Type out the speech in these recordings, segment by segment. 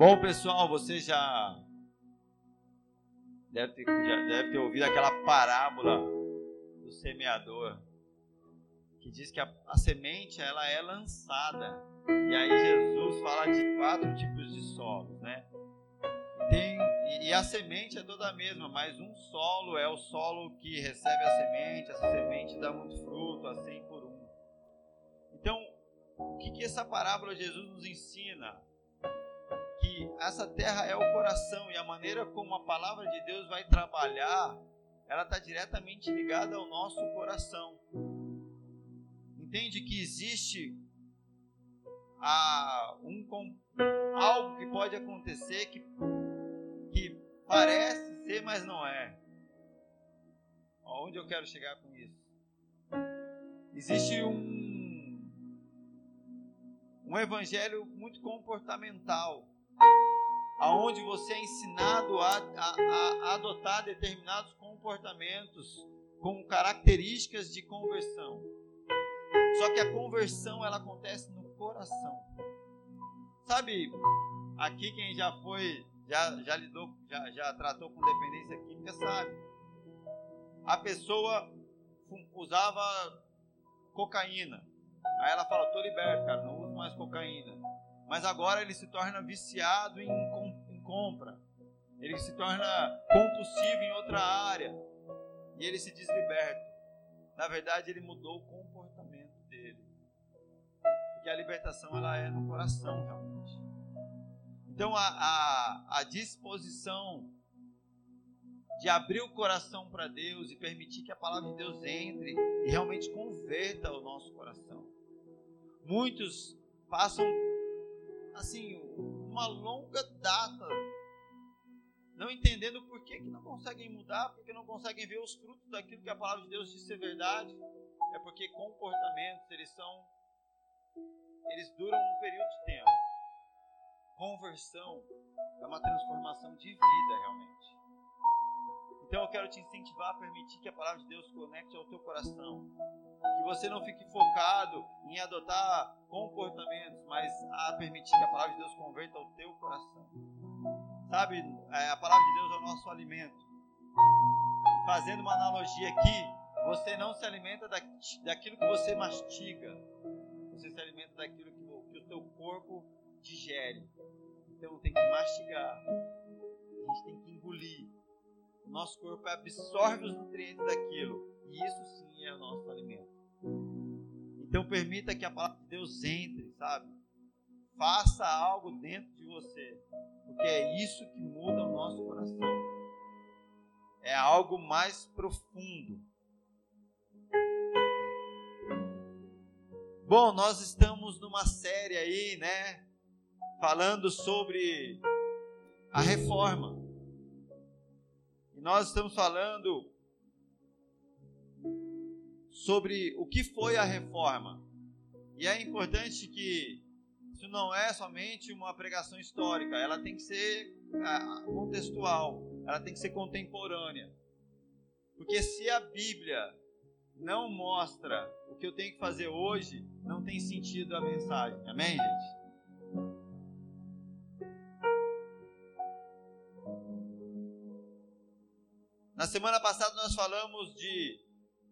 Bom, pessoal, você já deve ter, já deve ter ouvido aquela parábola do semeador que diz que a, a semente ela é lançada e aí Jesus fala de quatro tipos de solos, né? Tem, e a semente é toda a mesma, mas um solo é o solo que recebe a semente, essa semente dá muito fruto, a 100 por um. Então, o que, que essa parábola Jesus nos ensina? Essa terra é o coração e a maneira como a palavra de Deus vai trabalhar, ela está diretamente ligada ao nosso coração. Entende que existe a, um, algo que pode acontecer que, que parece ser, mas não é. Onde eu quero chegar com isso? Existe um, um evangelho muito comportamental, aonde você é ensinado a, a, a adotar determinados comportamentos com características de conversão. Só que a conversão ela acontece no coração. Sabe, aqui quem já foi, já, já lidou, já, já tratou com dependência química sabe. A pessoa usava cocaína. Aí ela fala, tô liberto, cara, não uso mais cocaína. Mas agora ele se torna viciado em, compra. Ele se torna compulsivo em outra área. E ele se desliberta. Na verdade, ele mudou o comportamento dele. Porque a libertação ela é no coração, realmente. Então, a, a, a disposição de abrir o coração para Deus e permitir que a palavra de Deus entre e realmente converta o nosso coração. Muitos passam assim uma longa data não entendendo por que, que não conseguem mudar, porque não conseguem ver os frutos daquilo que a palavra de Deus diz ser verdade. É porque comportamentos eles são eles duram um período de tempo. Conversão é uma transformação de vida, realmente. Então eu quero te incentivar a permitir que a palavra de Deus conecte ao teu coração. Que você não fique focado em adotar comportamentos, mas a permitir que a palavra de Deus converta ao teu coração. Sabe, é, a palavra de Deus é o nosso alimento. Fazendo uma analogia aqui, você não se alimenta daquilo que você mastiga, você se alimenta daquilo que o teu corpo digere. Então tem que mastigar. A gente tem que engolir. O nosso corpo absorve os nutrientes daquilo. E isso sim é o nosso alimento. Então permita que a palavra de Deus entre, sabe? Faça algo dentro de você. Porque é isso que muda o nosso coração. É algo mais profundo. Bom, nós estamos numa série aí, né? Falando sobre a reforma. E nós estamos falando sobre o que foi a reforma. E é importante que isso não é somente uma pregação histórica, ela tem que ser ah, contextual, ela tem que ser contemporânea. Porque se a Bíblia não mostra o que eu tenho que fazer hoje, não tem sentido a mensagem. Amém, gente? Na semana passada nós falamos de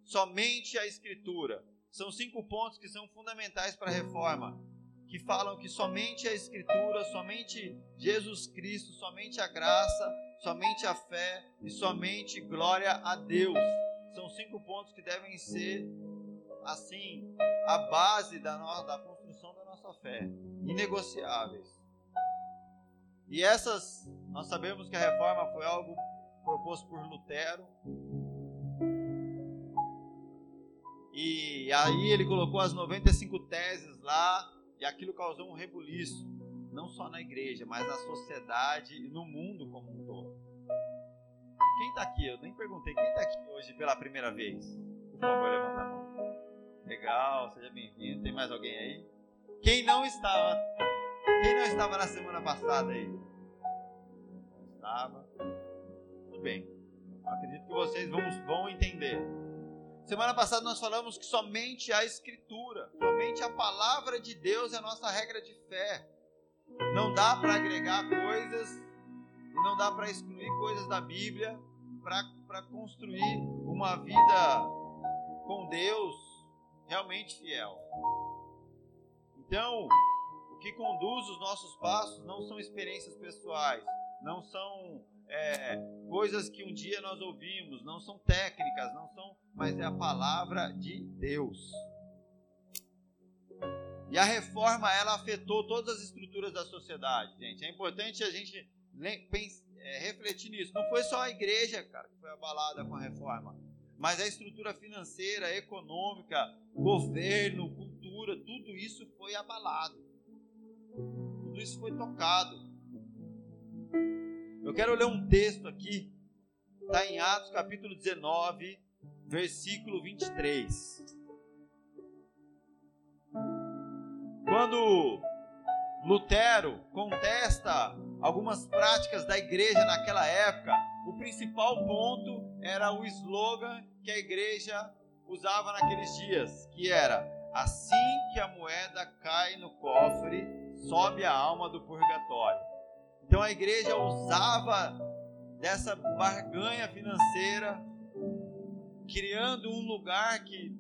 somente a Escritura. São cinco pontos que são fundamentais para a reforma, que falam que somente a Escritura, somente Jesus Cristo, somente a graça, somente a fé e somente glória a Deus. São cinco pontos que devem ser assim a base da, nossa, da construção da nossa fé, inegociáveis. E essas, nós sabemos que a reforma foi algo proposto por Lutero. E aí ele colocou as 95 teses lá, e aquilo causou um rebuliço, não só na igreja, mas na sociedade e no mundo como um todo. Quem está aqui? Eu nem perguntei. Quem está aqui hoje pela primeira vez? Por favor, levanta a mão. Legal, seja bem-vindo. Tem mais alguém aí? Quem não estava? Quem não estava na semana passada aí? Não estava. Tudo bem. Acredito que vocês vão, vão entender. Semana passada nós falamos que somente a Escritura, somente a palavra de Deus é a nossa regra de fé. não dá para agregar coisas e não dá para excluir coisas da Bíblia para construir uma vida com Deus realmente fiel. Então, o que conduz os nossos passos não são experiências pessoais, não são é, coisas que um dia nós ouvimos, não são técnicas, não são, mas é a palavra de Deus. E a reforma ela afetou todas as estruturas da sociedade, gente. É importante a gente é, refletir nisso. Não foi só a igreja, cara, que foi abalada com a reforma, mas a estrutura financeira, econômica, governo, cultura, tudo isso foi abalado. Tudo isso foi tocado. Eu quero ler um texto aqui, está em Atos capítulo 19, versículo 23. Quando Lutero contesta algumas práticas da igreja naquela época, o principal ponto era o slogan que a igreja usava naqueles dias, que era: assim que a moeda cai no cofre, sobe a alma do purgatório. Então a igreja usava dessa barganha financeira, criando um lugar que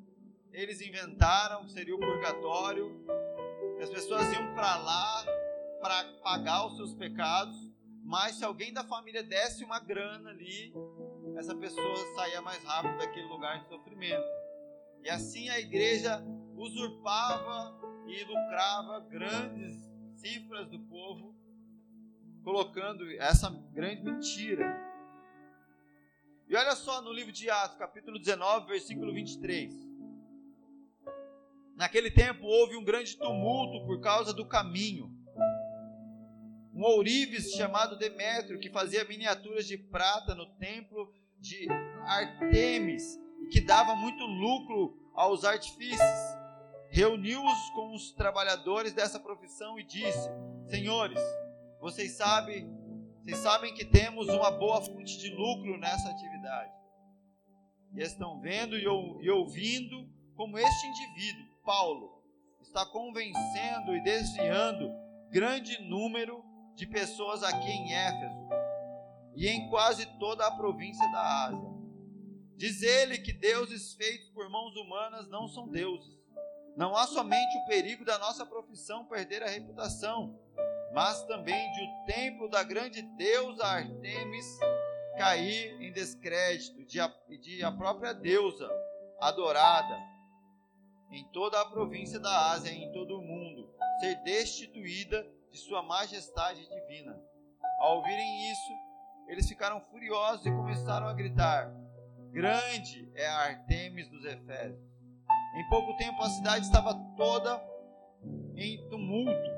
eles inventaram, que seria o purgatório. As pessoas iam para lá para pagar os seus pecados, mas se alguém da família desse uma grana ali, essa pessoa saía mais rápido daquele lugar de sofrimento. E assim a igreja usurpava e lucrava grandes cifras do povo colocando essa grande mentira. E olha só no livro de Atos, capítulo 19, versículo 23. Naquele tempo houve um grande tumulto por causa do caminho. Um ourives chamado Demétrio, que fazia miniaturas de prata no templo de Artemis e que dava muito lucro aos artifícios, reuniu-os com os trabalhadores dessa profissão e disse: Senhores, vocês sabem, vocês sabem que temos uma boa fonte de lucro nessa atividade. E estão vendo e, ouvindo como este indivíduo, Paulo, está convencendo e desviando grande número de pessoas aqui em Éfeso e em quase toda a província da Ásia. Diz ele que deuses feitos por mãos humanas não são deuses. Não há somente o perigo da nossa profissão perder a reputação, mas também de o templo da grande deusa Artemis cair em descrédito, de a, de a própria deusa adorada em toda a província da Ásia e em todo o mundo ser destituída de sua majestade divina. Ao ouvirem isso, eles ficaram furiosos e começaram a gritar: Grande é a Artemis dos Efésios. Em pouco tempo a cidade estava toda em tumulto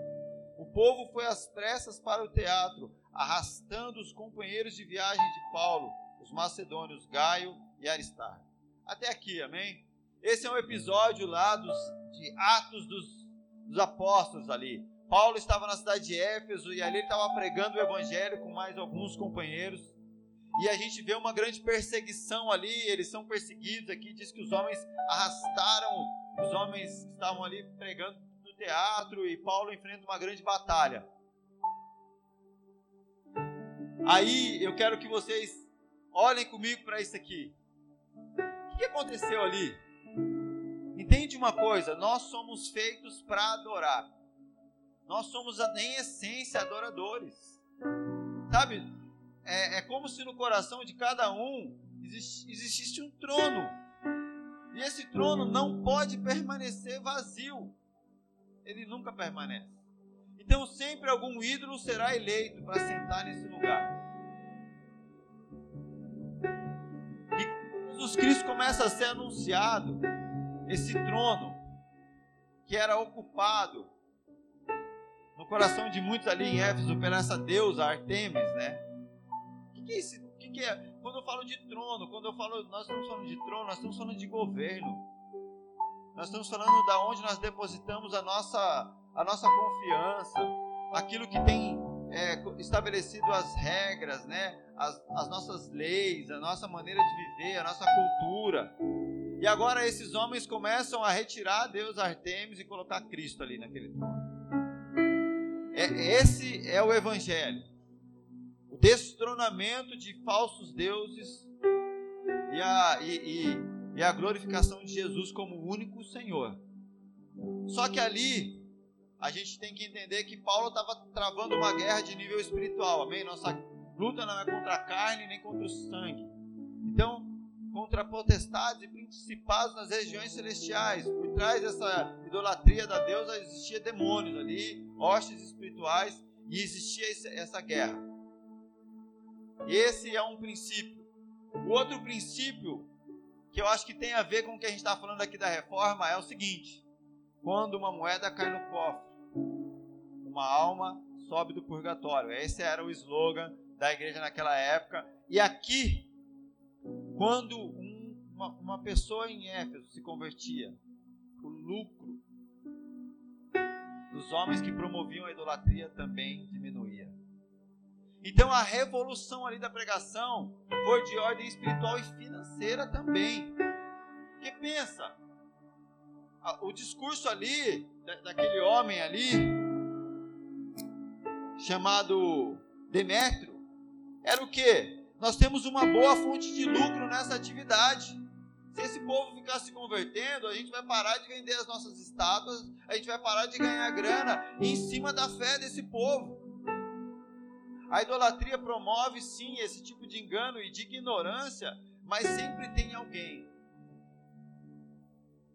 o povo foi às pressas para o teatro, arrastando os companheiros de viagem de Paulo, os macedônios Gaio e Aristarco. Até aqui, amém? Esse é um episódio lá dos, de Atos dos, dos Apóstolos ali. Paulo estava na cidade de Éfeso e ali ele estava pregando o evangelho com mais alguns companheiros. E a gente vê uma grande perseguição ali, eles são perseguidos aqui, diz que os homens arrastaram os homens que estavam ali pregando teatro e Paulo enfrenta uma grande batalha. Aí eu quero que vocês olhem comigo para isso aqui. O que aconteceu ali? Entende uma coisa? Nós somos feitos para adorar. Nós somos em essência adoradores. Sabe? É, é, como se no coração de cada um existisse um trono. E esse trono não pode permanecer vazio ele nunca permanece. Então sempre algum ídolo será eleito para sentar nesse lugar. E Jesus Cristo começa a ser anunciado, esse trono que era ocupado no coração de muitos ali em Éfeso pela essa deusa Artemis, né? O que, que é que, que é? Quando eu falo de trono, quando eu falo, nós estamos falando de trono, nós estamos falando de governo. Nós estamos falando da onde nós depositamos a nossa, a nossa confiança, aquilo que tem é, estabelecido as regras, né? As, as nossas leis, a nossa maneira de viver, a nossa cultura. E agora esses homens começam a retirar Deus Artemis e colocar Cristo ali naquele trono. É, esse é o Evangelho. O destronamento de falsos deuses e a, e, e, e a glorificação de Jesus como único Senhor. Só que ali a gente tem que entender que Paulo estava travando uma guerra de nível espiritual, amém? Nossa luta não é contra a carne nem contra o sangue. Então, contra potestades e principados nas regiões celestiais. Por trás dessa idolatria da deusa existia demônios ali, hostes espirituais, e existia essa guerra. Esse é um princípio. O outro princípio, que eu acho que tem a ver com o que a gente está falando aqui da reforma, é o seguinte: quando uma moeda cai no cofre, uma alma sobe do purgatório. Esse era o slogan da igreja naquela época. E aqui, quando um, uma, uma pessoa em Éfeso se convertia, o lucro dos homens que promoviam a idolatria também diminuía. Então a revolução ali da pregação foi de ordem espiritual e financeira também. Porque pensa, o discurso ali, daquele homem ali, chamado Demétrio, era o que? Nós temos uma boa fonte de lucro nessa atividade. Se esse povo ficar se convertendo, a gente vai parar de vender as nossas estátuas, a gente vai parar de ganhar grana em cima da fé desse povo. A idolatria promove sim esse tipo de engano e de ignorância, mas sempre tem alguém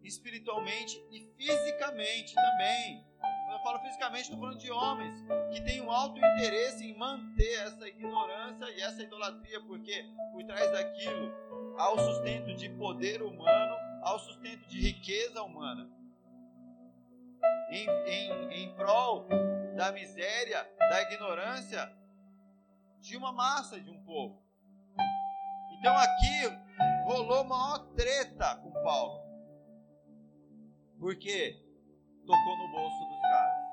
espiritualmente e fisicamente também. Quando eu falo fisicamente, estou falando de homens que têm um alto interesse em manter essa ignorância e essa idolatria, porque por trás daquilo há o sustento de poder humano, há o sustento de riqueza humana. Em, em, em prol da miséria, da ignorância de uma massa, de um povo. Então aqui rolou maior treta com Paulo. Porque tocou no bolso dos caras.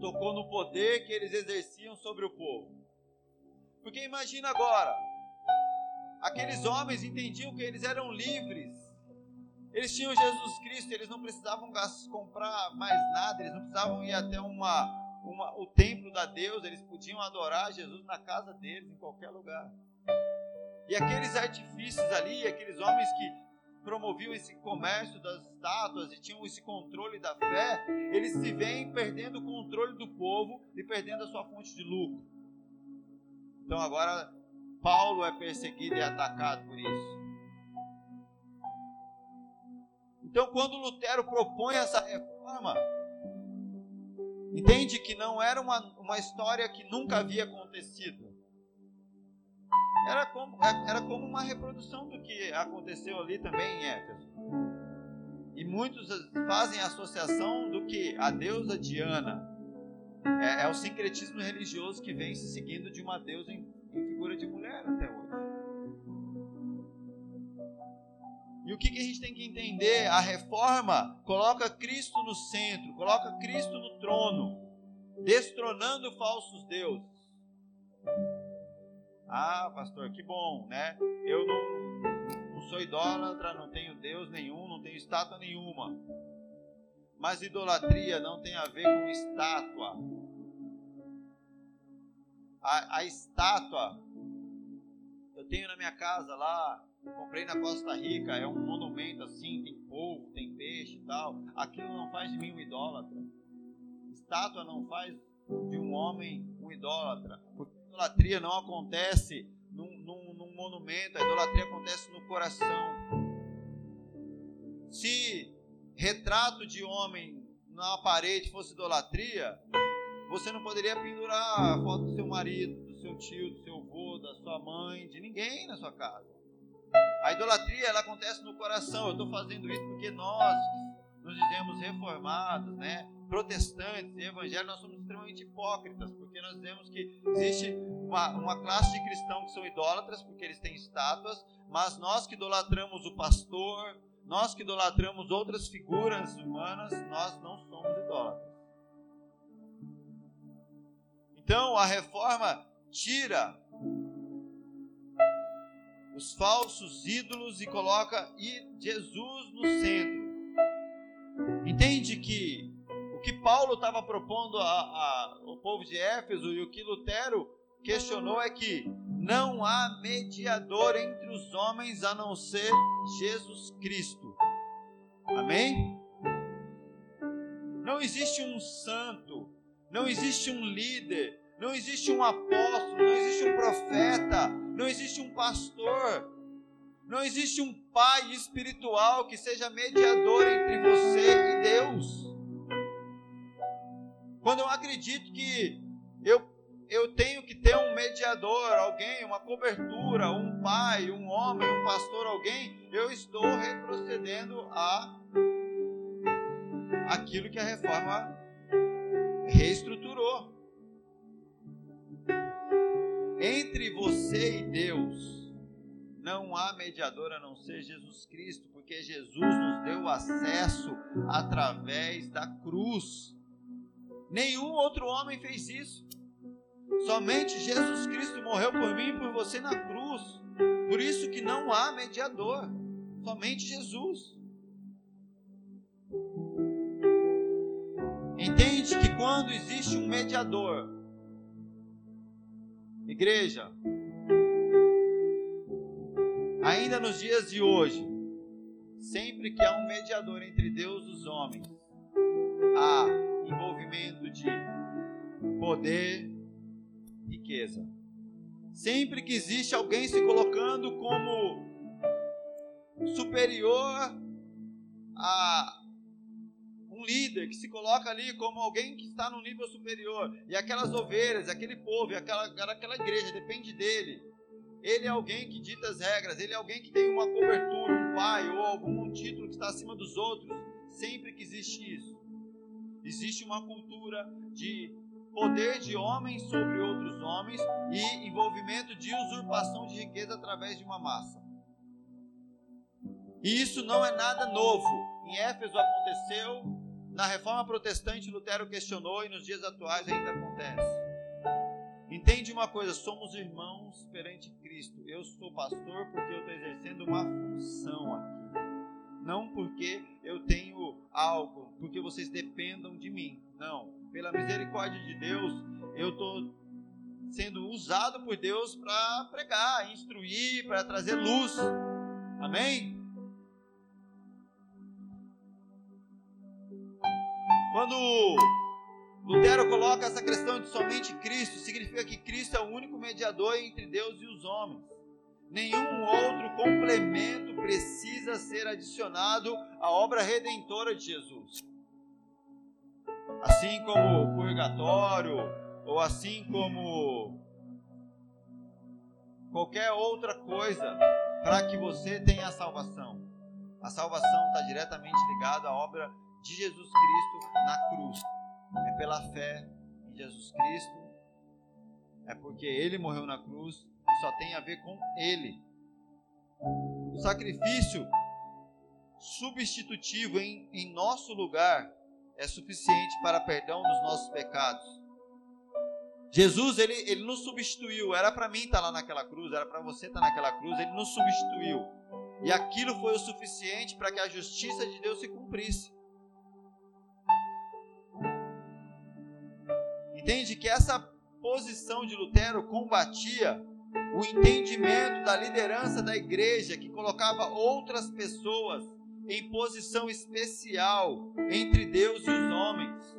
Tocou no poder que eles exerciam sobre o povo. Porque imagina agora, aqueles homens entendiam que eles eram livres. Eles tinham Jesus Cristo, eles não precisavam comprar mais nada, eles não precisavam ir até uma, uma, o templo da Deus, eles podiam adorar Jesus na casa deles, em qualquer lugar. E aqueles artifícios ali, aqueles homens que promoviam esse comércio das estátuas e tinham esse controle da fé, eles se veem perdendo o controle do povo e perdendo a sua fonte de lucro. Então agora Paulo é perseguido e atacado por isso. Então quando Lutero propõe essa reforma, entende que não era uma, uma história que nunca havia acontecido era como, é, era como uma reprodução do que aconteceu ali também em Éfeso. E muitos fazem associação do que a deusa Diana é, é, o sincretismo religioso que vem se seguindo de uma deusa em, em figura de mulher até hoje. E o que, que a gente tem que entender? A reforma coloca Cristo no centro, coloca Cristo no trono, destronando falsos deuses. Ah, pastor, que bom, né? Eu não, não sou idólatra, não tenho Deus nenhum, não tenho estátua nenhuma. Mas idolatria não tem a ver com estátua. A, a estátua, eu tenho na minha casa lá, comprei na Costa Rica, é um monumento assim, tem polvo, tem peixe e tal. Aquilo não faz de mim um idólatra. Estátua não faz de um homem um idólatra. Porque idolatria não acontece num, num, num monumento, a idolatria acontece no coração. Se retrato de homem na parede fosse idolatria, você não poderia pendurar a foto do seu marido, do seu tio, do seu avô, da sua mãe, de ninguém na sua casa. A idolatria ela acontece no coração. Eu estou fazendo isso porque nós nos dizemos reformados, né? protestantes evangélicos, nós somos extremamente hipócritas, porque nós dizemos que existe uma, uma classe de cristãos que são idólatras, porque eles têm estátuas, mas nós que idolatramos o pastor, nós que idolatramos outras figuras humanas, nós não somos idólatras. Então, a reforma tira os falsos ídolos e coloca Jesus no centro. Entende que Paulo estava propondo ao povo de Éfeso e o que Lutero questionou é que não há mediador entre os homens a não ser Jesus Cristo. Amém? Não existe um santo, não existe um líder, não existe um apóstolo, não existe um profeta, não existe um pastor, não existe um pai espiritual que seja mediador entre você e Deus. Quando eu acredito que eu eu tenho que ter um mediador, alguém, uma cobertura, um pai, um homem, um pastor, alguém, eu estou retrocedendo a aquilo que a reforma reestruturou. Entre você e Deus não há mediador a não ser Jesus Cristo, porque Jesus nos deu acesso através da cruz. Nenhum outro homem fez isso. Somente Jesus Cristo morreu por mim e por você na cruz. Por isso que não há mediador. Somente Jesus. Entende que quando existe um mediador, igreja, ainda nos dias de hoje, sempre que há um mediador entre Deus e os homens, há envolvimento de poder, riqueza. Sempre que existe alguém se colocando como superior a líder, que se coloca ali como alguém que está no nível superior, e aquelas ovelhas, aquele povo, aquela, aquela igreja, depende dele. Ele é alguém que dita as regras, ele é alguém que tem uma cobertura, um pai ou algum título que está acima dos outros. Sempre que existe isso, existe uma cultura de poder de homens sobre outros homens e envolvimento de usurpação de riqueza através de uma massa. E isso não é nada novo. Em Éfeso aconteceu, na reforma protestante Lutero questionou e nos dias atuais ainda acontece. Entende uma coisa, somos irmãos perante Cristo. Eu sou pastor porque eu estou exercendo uma função aqui. Não porque eu tenho algo, porque vocês dependam de mim. Não pela misericórdia de Deus, eu estou sendo usado por Deus para pregar, instruir, para trazer luz. Amém? Quando Lutero coloca essa questão de somente Cristo, significa que Cristo é o único mediador entre Deus e os homens. Nenhum outro complemento precisa ser adicionado à obra redentora de Jesus assim como o purgatório, ou assim como qualquer outra coisa, para que você tenha a salvação. A salvação está diretamente ligada à obra de Jesus Cristo na cruz. É pela fé em Jesus Cristo, é porque Ele morreu na cruz e só tem a ver com Ele. O sacrifício substitutivo em, em nosso lugar é suficiente para perdão dos nossos pecados. Jesus, ele, ele nos substituiu. Era para mim estar lá naquela cruz, era para você estar naquela cruz. Ele nos substituiu. E aquilo foi o suficiente para que a justiça de Deus se cumprisse. Entende que essa posição de Lutero combatia o entendimento da liderança da igreja que colocava outras pessoas em posição especial entre Deus e os homens.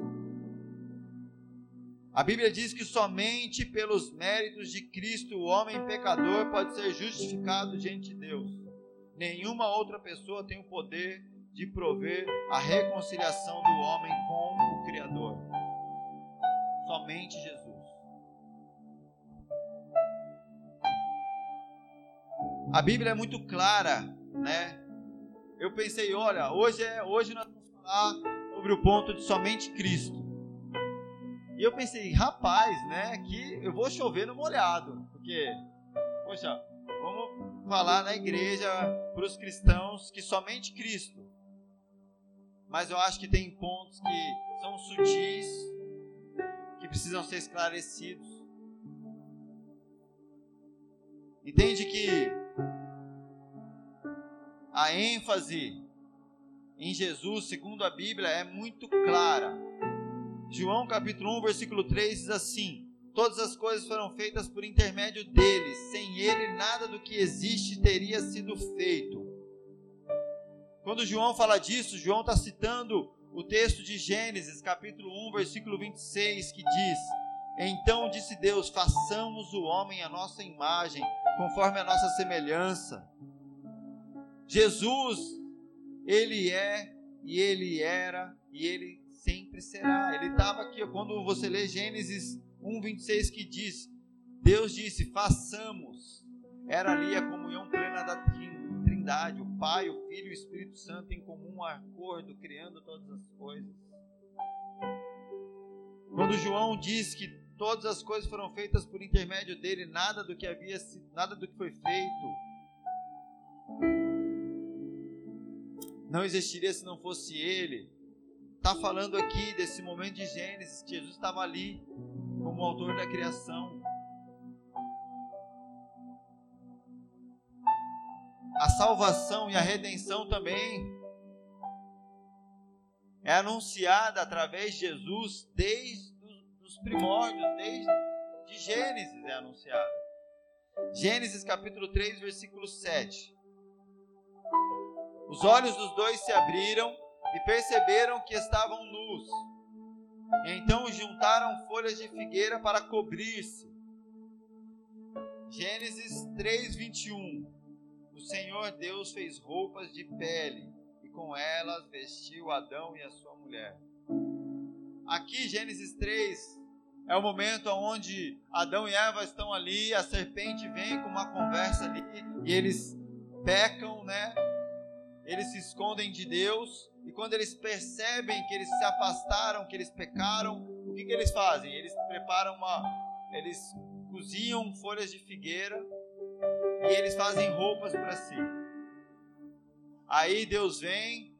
A Bíblia diz que somente pelos méritos de Cristo o homem pecador pode ser justificado diante de Deus. Nenhuma outra pessoa tem o poder de prover a reconciliação do homem com o Criador. Somente Jesus. A Bíblia é muito clara, né? eu pensei, olha, hoje é hoje nós vamos falar sobre o ponto de somente Cristo. E eu pensei, rapaz, né, que eu vou chover no molhado, porque, poxa, vamos falar na igreja para os cristãos que somente Cristo. Mas eu acho que tem pontos que são sutis, que precisam ser esclarecidos. Entende que a ênfase em Jesus, segundo a Bíblia, é muito clara. João capítulo 1, versículo 3 diz assim: Todas as coisas foram feitas por intermédio dele, sem ele nada do que existe teria sido feito. Quando João fala disso, João está citando o texto de Gênesis, capítulo 1, versículo 26, que diz: Então disse Deus: façamos o homem à nossa imagem, conforme a nossa semelhança. Jesus, ele é e ele era e ele sempre será. Ele estava aqui, quando você lê Gênesis 1, 26, que diz: Deus disse: façamos. Era ali a comunhão plena da Trindade, Pai, o Filho e o Espírito Santo em comum acordo, criando todas as coisas. Quando João diz que todas as coisas foram feitas por intermédio dele, nada do que havia nada do que foi feito não existiria se não fosse ele. Está falando aqui desse momento de Gênesis, Jesus estava ali como autor da criação. A salvação e a redenção também é anunciada através de Jesus desde os primórdios, desde de Gênesis é anunciada. Gênesis capítulo 3, versículo 7. Os olhos dos dois se abriram e perceberam que estavam nus. Então juntaram folhas de figueira para cobrir-se. Gênesis 3, 21. Senhor Deus fez roupas de pele e com elas vestiu Adão e a sua mulher. Aqui, Gênesis 3, é o momento onde Adão e Eva estão ali, a serpente vem com uma conversa ali e eles pecam, né? Eles se escondem de Deus e quando eles percebem que eles se afastaram, que eles pecaram, o que, que eles fazem? Eles preparam uma. Eles cozinham folhas de figueira e eles fazem roupas para si. Aí Deus vem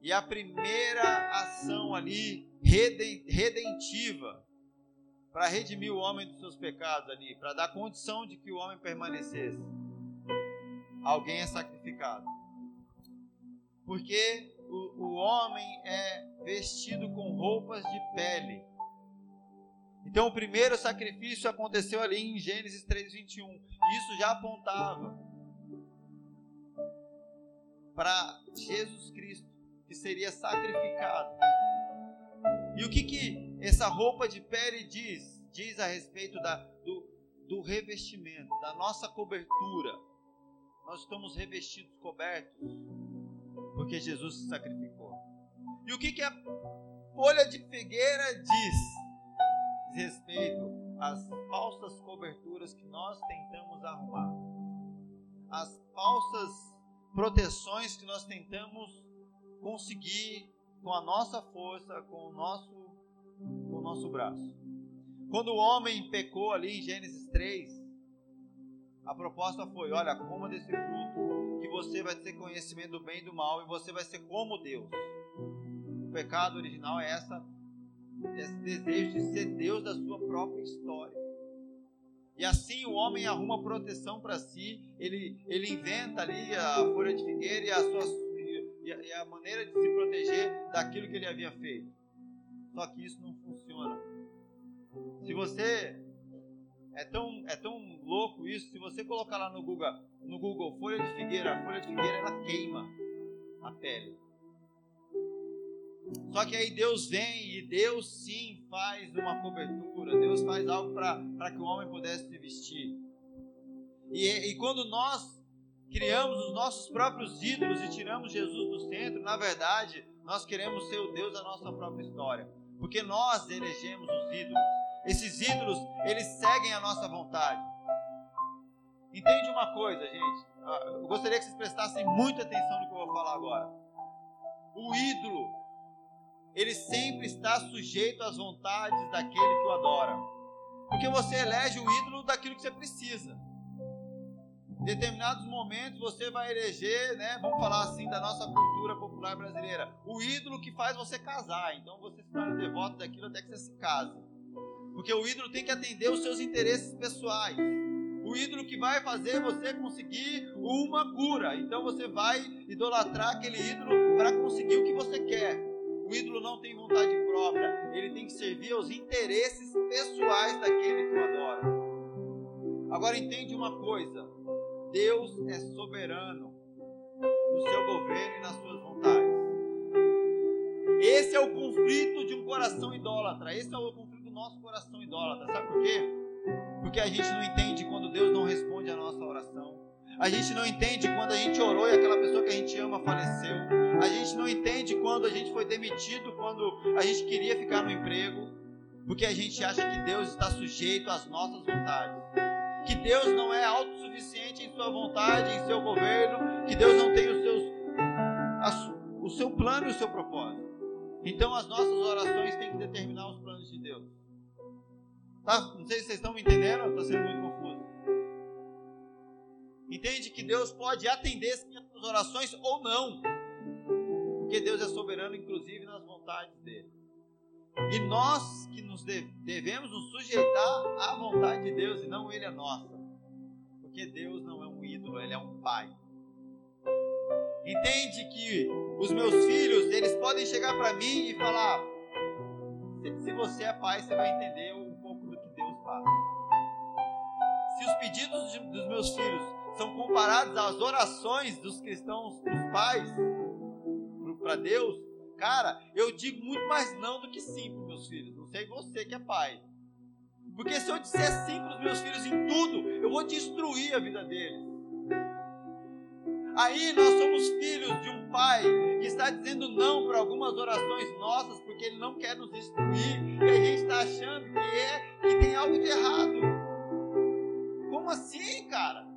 e a primeira ação ali redentiva para redimir o homem dos seus pecados ali, para dar condição de que o homem permanecesse. Alguém é sacrificado. Porque o, o homem é vestido com roupas de pele. Então o primeiro sacrifício aconteceu ali em Gênesis 3:21. Isso já apontava para Jesus Cristo, que seria sacrificado. E o que que essa roupa de pele diz? Diz a respeito da, do, do revestimento, da nossa cobertura. Nós estamos revestidos, cobertos, porque Jesus se sacrificou. E o que que a folha de figueira diz? Respeito às falsas coberturas que nós tentamos arrumar, as falsas proteções que nós tentamos conseguir com a nossa força, com o nosso, com o nosso braço. Quando o homem pecou ali em Gênesis 3, a proposta foi: olha, coma desse fruto, que você vai ter conhecimento do bem e do mal, e você vai ser como Deus. O pecado original é essa esse desejo de ser Deus da sua própria história. E assim o homem arruma proteção para si, ele, ele inventa ali a folha de figueira e a, sua, e, a, e a maneira de se proteger daquilo que ele havia feito. Só que isso não funciona. Se você é tão, é tão louco isso, se você colocar lá no Google, no Google folha de figueira, a folha de figueira ela queima a pele. Só que aí Deus vem e Deus sim faz uma cobertura, Deus faz algo para que o homem pudesse se vestir. E, e quando nós criamos os nossos próprios ídolos e tiramos Jesus do centro, na verdade, nós queremos ser o Deus da nossa própria história. Porque nós elegemos os ídolos. Esses ídolos, eles seguem a nossa vontade. Entende uma coisa, gente? Ah, eu gostaria que vocês prestassem muita atenção no que eu vou falar agora. O ídolo ele sempre está sujeito às vontades daquele que o adora. Porque você elege o ídolo daquilo que você precisa. Em determinados momentos você vai eleger, né, vamos falar assim, da nossa cultura popular brasileira, o ídolo que faz você casar. Então você se torna devoto daquilo até que você se case. Porque o ídolo tem que atender os seus interesses pessoais. O ídolo que vai fazer você conseguir uma cura. Então você vai idolatrar aquele ídolo para conseguir o que você quer. O ídolo não tem vontade própria, ele tem que servir aos interesses pessoais daquele que o adora. Agora entende uma coisa: Deus é soberano no seu governo e nas suas vontades. Esse é o conflito de um coração idólatra. Esse é o conflito do nosso coração idólatra. Sabe por quê? Porque a gente não entende quando Deus não responde a nossa oração. A gente não entende quando a gente orou e aquela pessoa que a gente ama faleceu. A gente não entende quando a gente foi demitido, quando a gente queria ficar no emprego. Porque a gente acha que Deus está sujeito às nossas vontades. Que Deus não é autossuficiente em sua vontade, em seu governo. Que Deus não tem os seus, a, o seu plano e o seu propósito. Então as nossas orações têm que determinar os planos de Deus. Tá? Não sei se vocês estão me entendendo, está sendo muito confuso. Entende que Deus pode atender as orações ou não. Porque Deus é soberano, inclusive, nas vontades dele. E nós que nos devemos nos sujeitar à vontade de Deus e não ele a nossa. Porque Deus não é um ídolo, ele é um pai. Entende que os meus filhos, eles podem chegar para mim e falar: se você é pai, você vai entender um pouco do que Deus faz. Se os pedidos dos meus filhos são comparados às orações dos cristãos, dos pais, para Deus, cara, eu digo muito mais não do que sim para meus filhos. Não sei você que é pai. Porque se eu disser sim para os meus filhos em tudo, eu vou destruir a vida deles. Aí nós somos filhos de um pai que está dizendo não para algumas orações nossas porque ele não quer nos destruir e a gente está achando que é que tem algo de errado. Como assim, cara?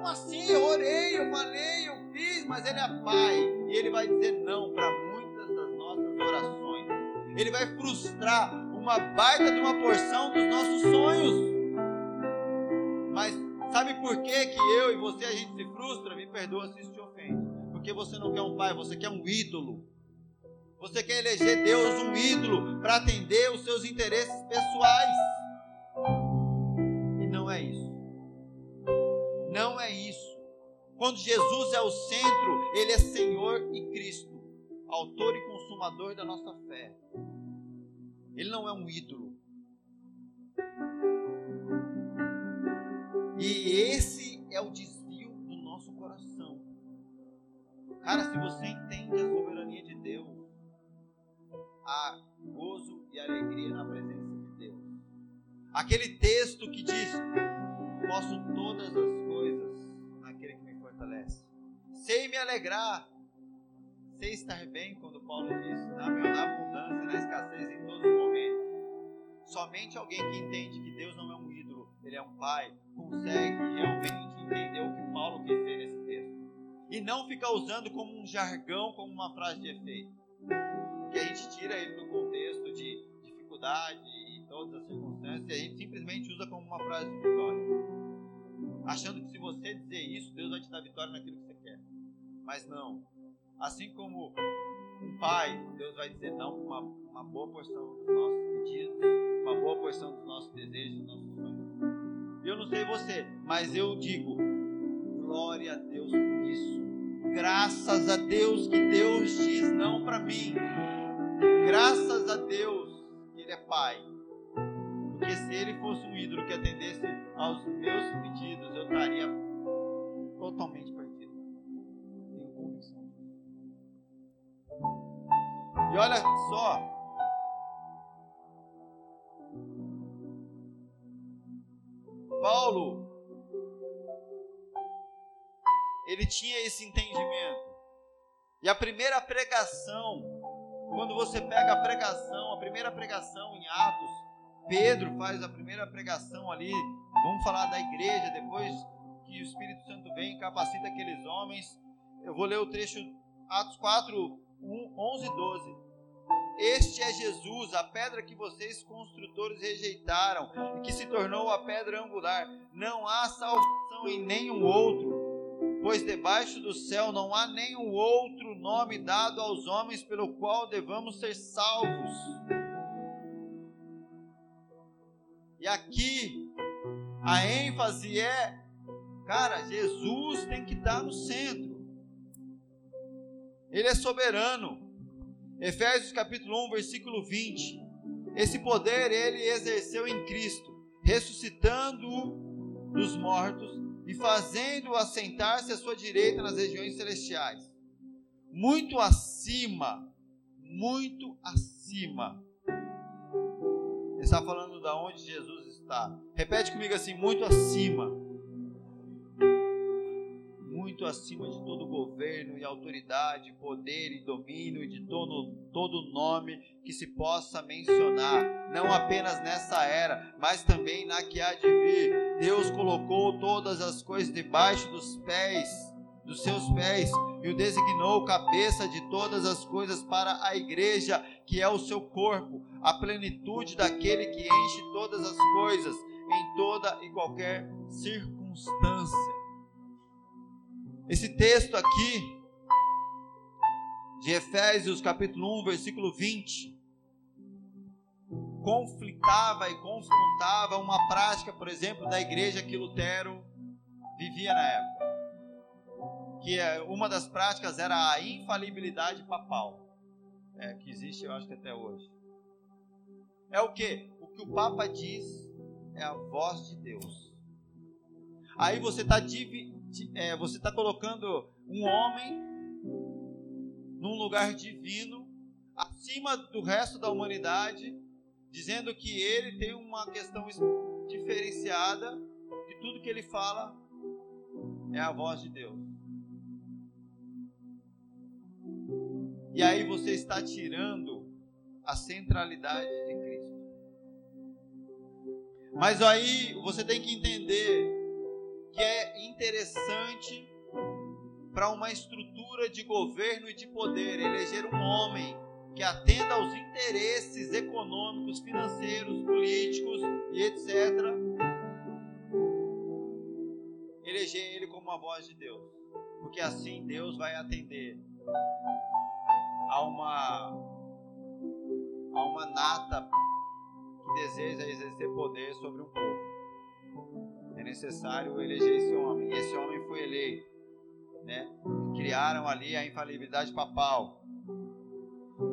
Como assim? Eu orei, eu falei, eu fiz, mas ele é pai e ele vai dizer não para muitas das nossas orações. Ele vai frustrar uma baita de uma porção dos nossos sonhos. Mas sabe por que que eu e você a gente se frustra? Me perdoa se isso te ofende. Porque você não quer um pai, você quer um ídolo. Você quer eleger Deus um ídolo para atender os seus interesses pessoais. Quando Jesus é o centro, Ele é Senhor e Cristo, autor e consumador da nossa fé. Ele não é um ídolo. E esse é o desvio do nosso coração. Cara, se você entende a soberania de Deus, há gozo e alegria na presença de Deus. Aquele texto que diz: Posso todas as coisas fortalece. Sei me alegrar, sei estar bem, quando Paulo diz: Na minha abundância, na escassez, em todos os momentos. Somente alguém que entende que Deus não é um ídolo, ele é um pai, consegue realmente entender o que Paulo quis dizer nesse texto. E não ficar usando como um jargão, como uma frase de efeito que a gente tira ele do contexto de dificuldade e todas as circunstâncias e a gente simplesmente usa como uma frase de vitória. Achando que se você dizer isso, Deus vai te dar vitória naquilo que você quer. Mas não. Assim como um pai, Deus vai dizer não para uma, uma boa porção dos nossos pedidos, uma boa porção dos nossos desejos, dos nossos sonhos. Eu não sei você, mas eu digo, glória a Deus por isso. Graças a Deus que Deus diz não para mim. Graças a Deus que Ele é Pai. Porque se Ele fosse um ídolo que atendesse aos meus pedidos, eu estaria totalmente perdido. Tenho convicção. E olha só. Paulo, ele tinha esse entendimento. E a primeira pregação quando você pega a pregação, a primeira pregação em Atos, Pedro faz a primeira pregação ali, vamos falar da igreja, depois que o Espírito Santo vem e capacita aqueles homens. Eu vou ler o trecho Atos 4, 1, 11 e 12. Este é Jesus, a pedra que vocês construtores rejeitaram e que se tornou a pedra angular. Não há salvação em nenhum outro pois debaixo do céu não há nenhum outro nome dado aos homens pelo qual devamos ser salvos. E aqui a ênfase é, cara, Jesus tem que estar no centro. Ele é soberano. Efésios capítulo 1, versículo 20. Esse poder ele exerceu em Cristo, ressuscitando-o dos mortos e fazendo-o assentar-se à sua direita nas regiões celestiais. Muito acima, muito acima. Ele está falando da onde Jesus Repete comigo assim, muito acima. Muito acima de todo governo e autoridade, poder e domínio e de todo, todo nome que se possa mencionar, não apenas nessa era, mas também na que há de vir. Deus colocou todas as coisas debaixo dos pés, dos seus pés, e o designou cabeça de todas as coisas para a igreja, que é o seu corpo, a plenitude daquele que enche todas as coisas em toda e qualquer circunstância. Esse texto aqui, de Efésios capítulo 1, versículo 20, conflitava e confrontava uma prática, por exemplo, da igreja que Lutero vivia na época. Que é, uma das práticas era a infalibilidade papal, é, que existe, eu acho que até hoje. É o que? O que o Papa diz é a voz de Deus. Aí você está é, você está colocando um homem num lugar divino, acima do resto da humanidade, dizendo que ele tem uma questão diferenciada, que tudo que ele fala é a voz de Deus. E aí você está tirando a centralidade de Cristo. Mas aí você tem que entender que é interessante para uma estrutura de governo e de poder eleger um homem que atenda aos interesses econômicos, financeiros, políticos e etc. Eleger ele como a voz de Deus, porque assim Deus vai atender a uma a uma nata que deseja exercer poder sobre um povo é necessário eleger esse homem. E esse homem foi eleito. Né? Criaram ali a infalibilidade papal.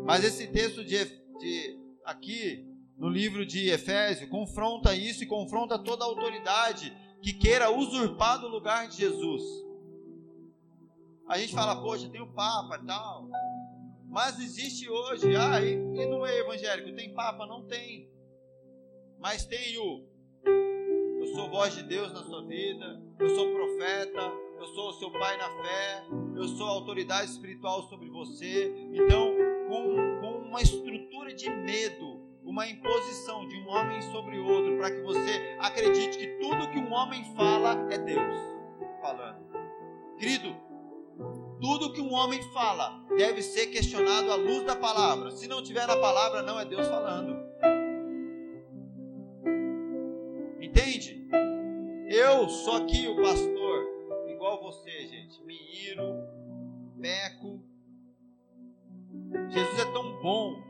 Mas esse texto de, de aqui no livro de Efésios confronta isso e confronta toda a autoridade que queira usurpar do lugar de Jesus. A gente fala, poxa, tem o Papa e tal. Mas existe hoje, ah, e, e no meio evangélico tem Papa? Não tem. Mas tem o eu sou voz de Deus na sua vida, eu sou profeta, eu sou seu pai na fé, eu sou autoridade espiritual sobre você. Então, com, com uma estrutura de medo, uma imposição de um homem sobre outro, para que você acredite que tudo que um homem fala é Deus falando. Querido, tudo que um homem fala deve ser questionado à luz da palavra. Se não tiver na palavra, não é Deus falando. Entende? Eu sou aqui o pastor, igual você, gente. Me iro, peco. Jesus é tão bom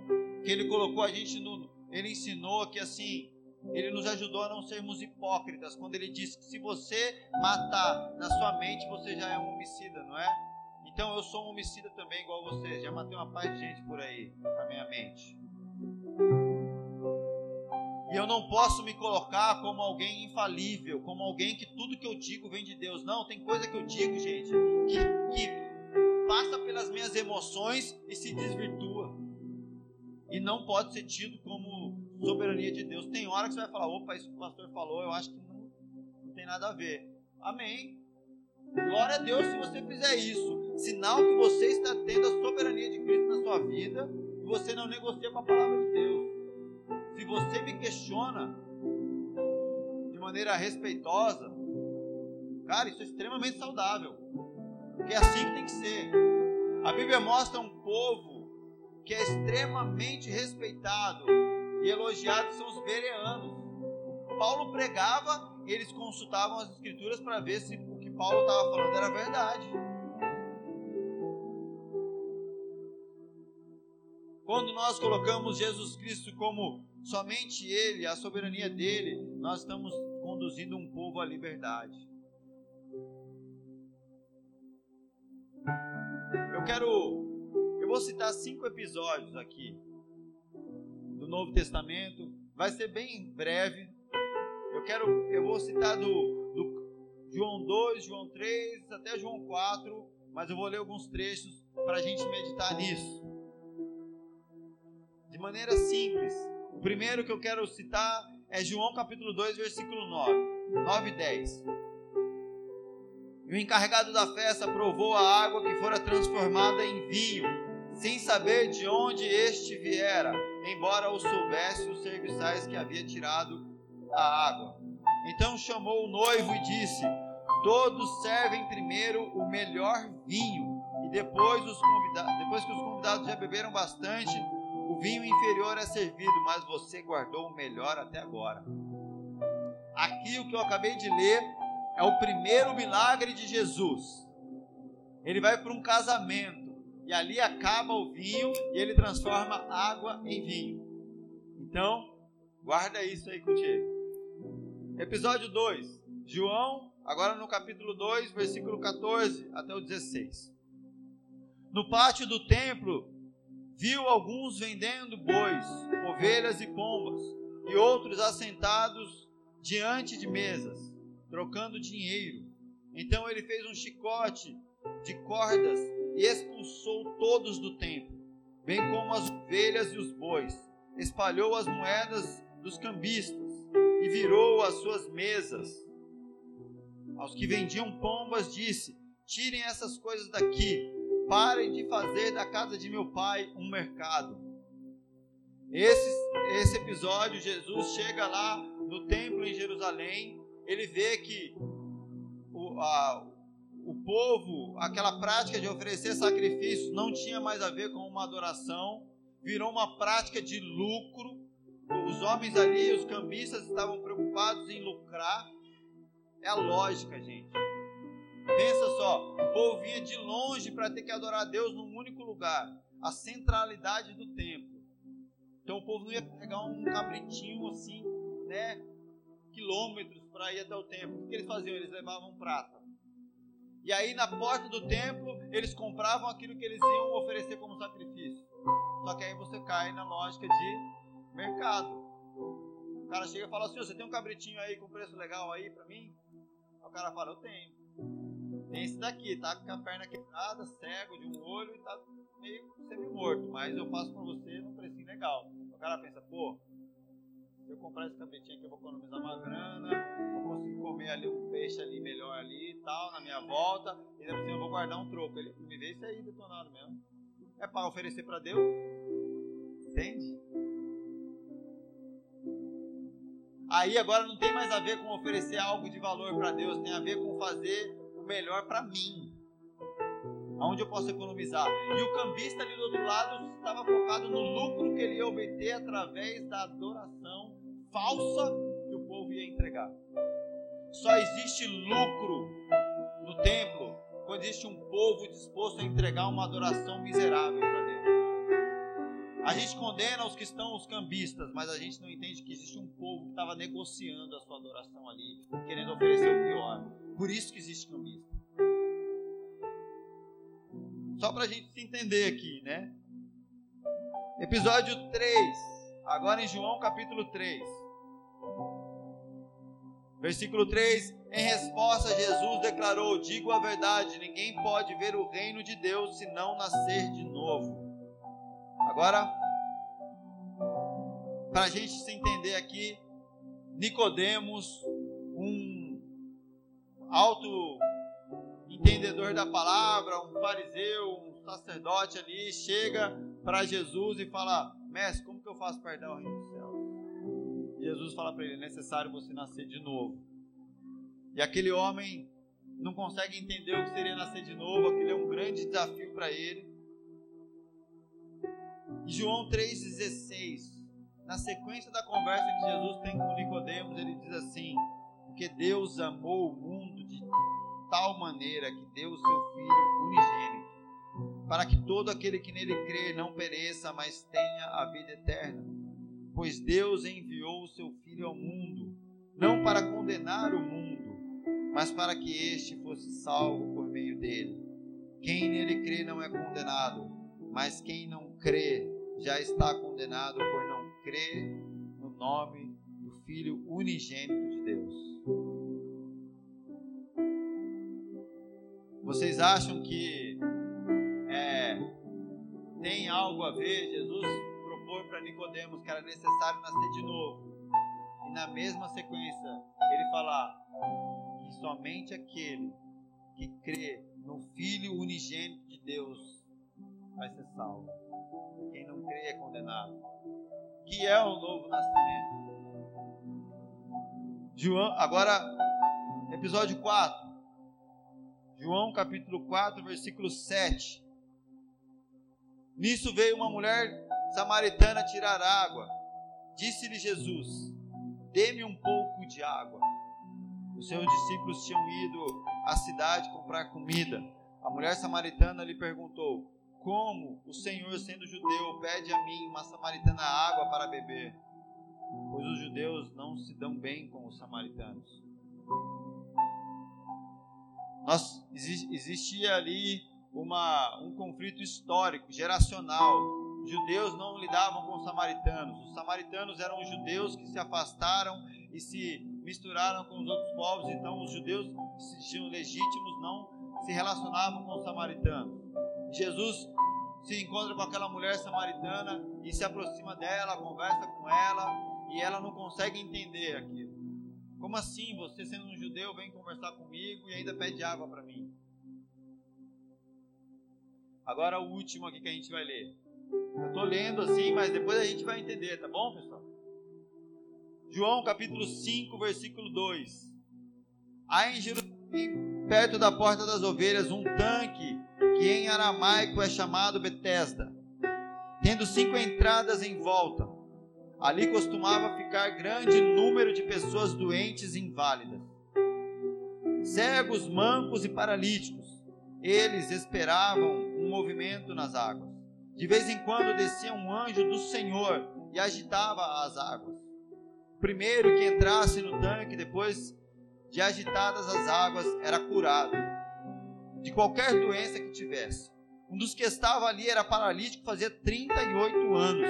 que ele colocou a gente no. Ele ensinou que assim, ele nos ajudou a não sermos hipócritas. Quando ele disse que se você matar na sua mente, você já é um homicida, não é? Então eu sou um homicida também, igual você. Já matei uma paz de gente por aí, na minha mente. E eu não posso me colocar como alguém infalível, como alguém que tudo que eu digo vem de Deus. Não, tem coisa que eu digo, gente, que, que passa pelas minhas emoções e se desvirtua. E não pode ser tido como soberania de Deus. Tem hora que você vai falar, opa, isso que o pastor falou, eu acho que não, não tem nada a ver. Amém. Glória a Deus se você fizer isso. Sinal que você está tendo a soberania de Cristo na sua vida e você não negocia com a palavra de Deus. Se você me questiona de maneira respeitosa, cara, isso é extremamente saudável. Porque é assim que tem que ser. A Bíblia mostra um povo que é extremamente respeitado e elogiado são os bereanos. Paulo pregava, eles consultavam as escrituras para ver se o que Paulo estava falando era verdade. Quando nós colocamos Jesus Cristo como somente Ele, a soberania dele, nós estamos conduzindo um povo à liberdade. Eu quero, Eu vou citar cinco episódios aqui do Novo Testamento. Vai ser bem breve. Eu quero, eu vou citar do, do João 2, João 3 até João 4, mas eu vou ler alguns trechos para a gente meditar nisso. De maneira simples. O primeiro que eu quero citar é João capítulo 2, versículo 9. 9 e 10. E o encarregado da festa provou a água que fora transformada em vinho, sem saber de onde este viera, embora o soubesse os serviçais que havia tirado a água. Então chamou o noivo e disse: Todos servem primeiro o melhor vinho, e depois, os convidados, depois que os convidados já beberam bastante, o vinho inferior é servido, mas você guardou o melhor até agora. Aqui o que eu acabei de ler é o primeiro milagre de Jesus. Ele vai para um casamento e ali acaba o vinho e ele transforma água em vinho. Então, guarda isso aí contigo. Episódio 2. João, agora no capítulo 2, versículo 14 até o 16. No pátio do templo, viu alguns vendendo bois, ovelhas e pombas, e outros assentados diante de mesas trocando dinheiro. Então ele fez um chicote de cordas e expulsou todos do templo, bem como as ovelhas e os bois. Espalhou as moedas dos cambistas e virou as suas mesas. Aos que vendiam pombas, disse: Tirem essas coisas daqui, parem de fazer da casa de meu pai um mercado. Esse, esse episódio, Jesus chega lá no templo em Jerusalém ele vê que o, a, o povo, aquela prática de oferecer sacrifícios não tinha mais a ver com uma adoração, virou uma prática de lucro. Os homens ali, os cambistas, estavam preocupados em lucrar. É a lógica, gente. Pensa só, o povo vinha de longe para ter que adorar a Deus num único lugar, a centralidade do templo. Então o povo não ia pegar um cabritinho assim, né, quilômetros para ir até o templo. O que eles faziam? Eles levavam prata. E aí na porta do templo eles compravam aquilo que eles iam oferecer como sacrifício. Só que aí você cai na lógica de mercado. O cara chega e fala assim: você tem um cabritinho aí com preço legal aí para mim? o cara fala: eu tenho. Tem esse daqui, tá com a perna quebrada, cego de um olho e tá meio semi-morto, mas eu faço para você num precinho legal. O cara pensa: pô, se eu comprar esse cabritinho aqui, eu vou economizar uma grana, vou conseguir comer ali um peixe ali melhor ali e tal, na minha volta, e depois assim eu vou guardar um troco. Ele me vê isso aí detonado mesmo. É para oferecer para Deus? Entende? Aí agora não tem mais a ver com oferecer algo de valor para Deus, tem a ver com fazer melhor para mim. Aonde eu posso economizar. E o cambista ali do outro lado estava focado no lucro que ele ia obter através da adoração falsa que o povo ia entregar. Só existe lucro no templo quando existe um povo disposto a entregar uma adoração miserável para. A gente condena os que estão os cambistas, mas a gente não entende que existe um povo que estava negociando a sua adoração ali, querendo oferecer o pior. Por isso que existe cambista. Só para a gente se entender aqui, né? Episódio 3, agora em João capítulo 3. Versículo 3: Em resposta, Jesus declarou: Digo a verdade, ninguém pode ver o reino de Deus se não nascer de novo. Agora, para a gente se entender aqui, Nicodemos, um alto entendedor da palavra, um fariseu, um sacerdote ali, chega para Jesus e fala: Mestre, como que eu faço para herdar o reino dos céus? Jesus fala para ele: é necessário você nascer de novo. E aquele homem não consegue entender o que seria nascer de novo, aquilo é um grande desafio para ele. João 3,16, na sequência da conversa que Jesus tem com Nicodemos, ele diz assim: Porque Deus amou o mundo de tal maneira que deu o seu Filho unigênito, para que todo aquele que nele crê não pereça, mas tenha a vida eterna pois Deus enviou o seu Filho ao mundo, não para condenar o mundo, mas para que este fosse salvo por meio dele. Quem nele crê não é condenado, mas quem não crê já está condenado por não crer no nome do Filho unigênito de Deus. Vocês acham que é, tem algo a ver Jesus propor para Nicodemos que era necessário nascer de novo? E na mesma sequência ele falar que somente aquele que crê no Filho unigênito de Deus vai ser salvo. Crê é condenado. Que é o novo nascimento. João, agora, episódio 4. João capítulo 4, versículo 7. Nisso veio uma mulher samaritana tirar água. Disse-lhe Jesus: Dê-me um pouco de água. Os seus discípulos tinham ido à cidade comprar comida. A mulher samaritana lhe perguntou: Como o Senhor, sendo judeu, pede a mim, uma samaritana, água para beber? Pois os judeus não se dão bem com os samaritanos. Nós, existia ali uma, um conflito histórico, geracional. Judeus não lidavam com os samaritanos. Os samaritanos eram os judeus que se afastaram e se misturaram com os outros povos, então os judeus que se sentiam legítimos não se relacionavam com os samaritanos. Jesus se encontra com aquela mulher samaritana e se aproxima dela, conversa com ela e ela não consegue entender aquilo. Como assim você sendo um judeu vem conversar comigo e ainda pede água para mim? Agora o último aqui que a gente vai ler. Eu estou lendo assim, mas depois a gente vai entender, tá bom, pessoal? João capítulo 5, versículo 2. Há em Jerusalém, perto da porta das ovelhas, um tanque que em aramaico é chamado Betesda, tendo cinco entradas em volta. Ali costumava ficar grande número de pessoas doentes e inválidas, cegos, mancos e paralíticos. Eles esperavam um movimento nas águas. De vez em quando descia um anjo do Senhor e agitava as águas primeiro que entrasse no tanque, depois de agitadas as águas, era curado de qualquer doença que tivesse. Um dos que estava ali era paralítico, fazia 38 anos.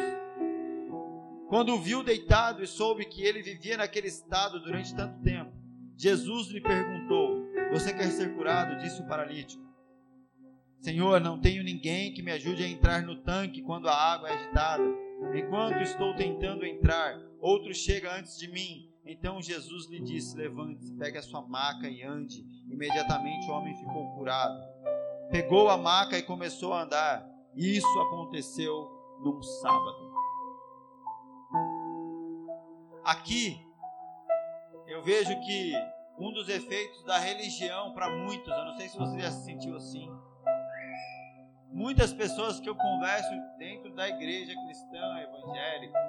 Quando o viu deitado e soube que ele vivia naquele estado durante tanto tempo, Jesus lhe perguntou: Você quer ser curado? Disse o paralítico. Senhor, não tenho ninguém que me ajude a entrar no tanque quando a água é agitada. Enquanto estou tentando entrar, outro chega antes de mim. Então Jesus lhe disse: Levante-se, pegue a sua maca e ande. Imediatamente o homem ficou curado. Pegou a maca e começou a andar. Isso aconteceu num sábado. Aqui eu vejo que um dos efeitos da religião para muitos, eu não sei se você já se sentiu assim. Muitas pessoas que eu converso dentro da igreja cristã, evangélica,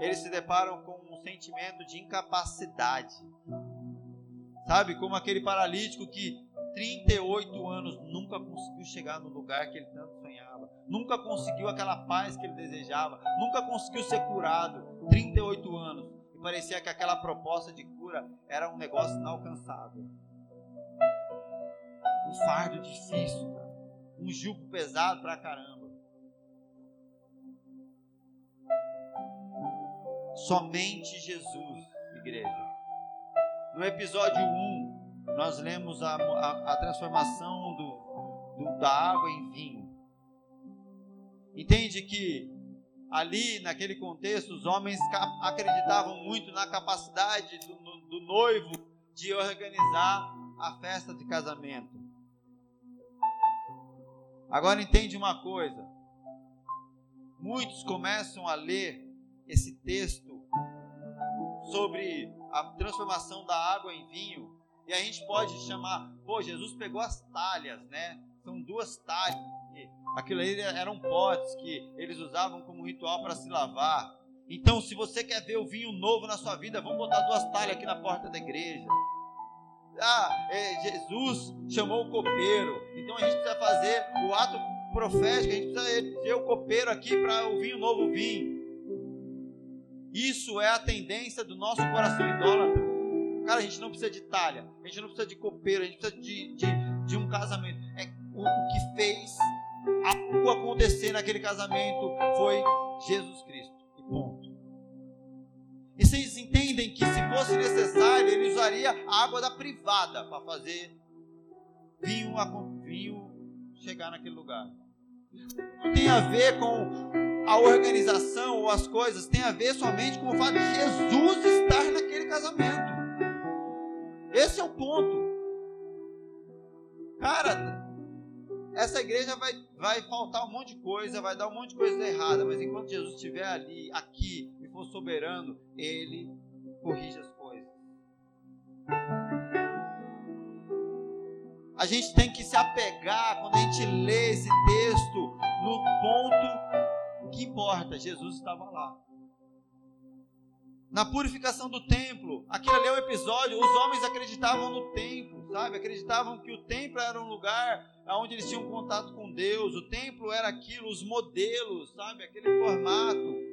eles se deparam com um sentimento de incapacidade. Sabe, como aquele paralítico que 38 anos nunca conseguiu chegar no lugar que ele tanto sonhava, nunca conseguiu aquela paz que ele desejava, nunca conseguiu ser curado. 38 anos. E parecia que aquela proposta de cura era um negócio inalcançável. Um fardo difícil, cara. um jugo pesado pra caramba. Somente Jesus, igreja. No episódio 1, nós lemos a, a, a transformação do, do, da água em vinho. Entende que ali, naquele contexto, os homens acreditavam muito na capacidade do, do noivo de organizar a festa de casamento. Agora entende uma coisa. Muitos começam a ler esse texto sobre a transformação da água em vinho. E a gente pode chamar, pô, Jesus pegou as talhas, né? São duas talhas. Aquilo aí eram potes que eles usavam como ritual para se lavar. Então, se você quer ver o vinho novo na sua vida, vamos botar duas talhas aqui na porta da igreja. Ah, é, Jesus chamou o copeiro. Então a gente precisa fazer o ato profético, a gente precisa ter o copeiro aqui para o vinho novo vir. Isso é a tendência do nosso coração idólatra. Cara, a gente não precisa de talha, a gente não precisa de copeiro, a gente precisa de, de, de um casamento. É o, o que fez algo acontecer naquele casamento foi Jesus Cristo. E ponto. E vocês entendem que se fosse necessário, ele usaria a água da privada para fazer vinho, vinho chegar naquele lugar. Não tem a ver com a organização ou as coisas, tem a ver somente com o fato de Jesus estar naquele casamento. Esse é o ponto. Cara, essa igreja vai, vai faltar um monte de coisa, vai dar um monte de coisa errada, mas enquanto Jesus estiver ali, aqui, e for soberano, ele corrige as coisas. A gente tem que se apegar quando a gente lê esse texto no ponto que importa. Jesus estava lá. Na purificação do templo, aquele ali é o episódio, os homens acreditavam no templo, sabe? Acreditavam que o templo era um lugar onde eles tinham contato com Deus, o templo era aquilo, os modelos, sabe? Aquele formato.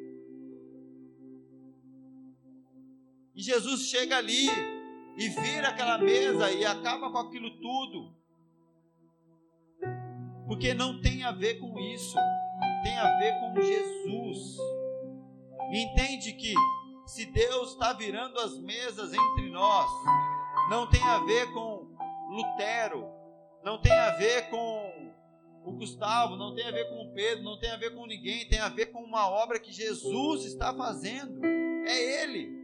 E Jesus chega ali e vira aquela mesa e acaba com aquilo tudo. Porque não tem a ver com isso, tem a ver com Jesus. Entende que se Deus está virando as mesas entre nós, não tem a ver com Lutero, não tem a ver com o Gustavo, não tem a ver com o Pedro, não tem a ver com ninguém, tem a ver com uma obra que Jesus está fazendo. É Ele.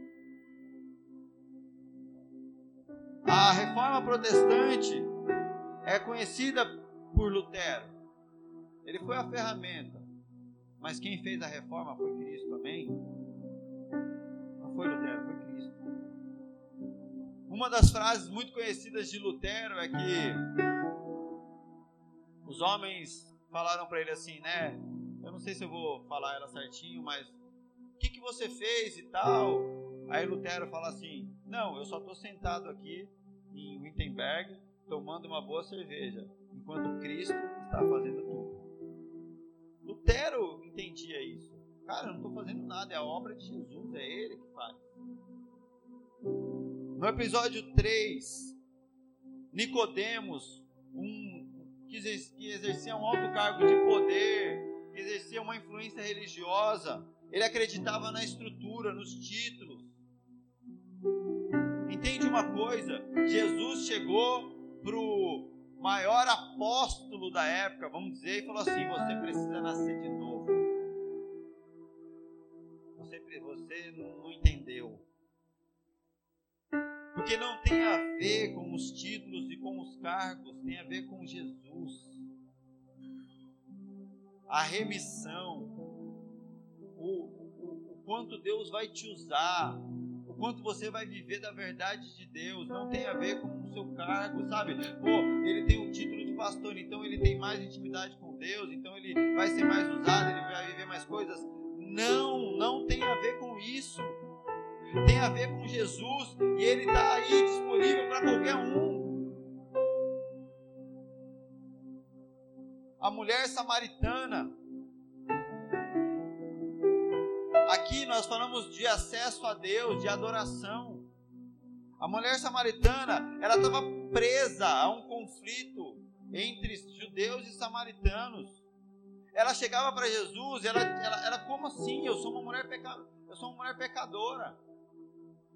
A reforma protestante é conhecida por Lutero. Ele foi a ferramenta. Mas quem fez a reforma foi Cristo, amém? Não foi Lutero, foi Cristo. Uma das frases muito conhecidas de Lutero é que os homens falaram para ele assim, né? Eu não sei se eu vou falar ela certinho, mas o que, que você fez e tal? Aí Lutero fala assim: Não, eu só estou sentado aqui em Wittenberg tomando uma boa cerveja enquanto Cristo está fazendo tudo. Lutero entendia isso. Cara, eu não estou fazendo nada, é a obra de Jesus, é Ele que faz. No episódio 3, Nicodemos, um que exercia um alto cargo de poder, que exercia uma influência religiosa, ele acreditava na estrutura, nos títulos. Entende uma coisa? Jesus chegou pro maior apóstolo da época, vamos dizer, e falou assim: você precisa nascer de novo. Você, não entendeu. Porque não tem a ver com os títulos e com os cargos, tem a ver com Jesus. A remissão, o, o, o quanto Deus vai te usar, o quanto você vai viver da verdade de Deus, não tem a ver com o seu cargo, sabe? Pô, ele tem um título de pastor, então ele tem mais intimidade com Deus, então ele vai ser mais usado, ele vai viver mais coisas. Não, não tem a ver com isso. Tem a ver com Jesus e ele está aí disponível para qualquer um. A mulher samaritana, Aqui nós falamos de acesso a Deus, de adoração. A mulher samaritana, ela estava presa a um conflito entre judeus e samaritanos. Ela chegava para Jesus, ela, ela, ela, como assim? Eu sou uma mulher pecadora, eu sou uma mulher pecadora.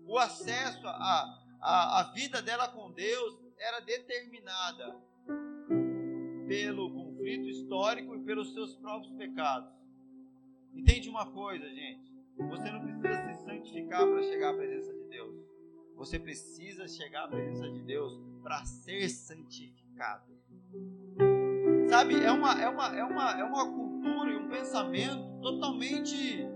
O acesso à a, a, vida dela com Deus era determinada pelo conflito histórico e pelos seus próprios pecados. Entende uma coisa, gente? Você não precisa se santificar para chegar à presença de Deus. Você precisa chegar à presença de Deus para ser santificado. Sabe, é uma, é, uma, é, uma, é uma cultura e um pensamento totalmente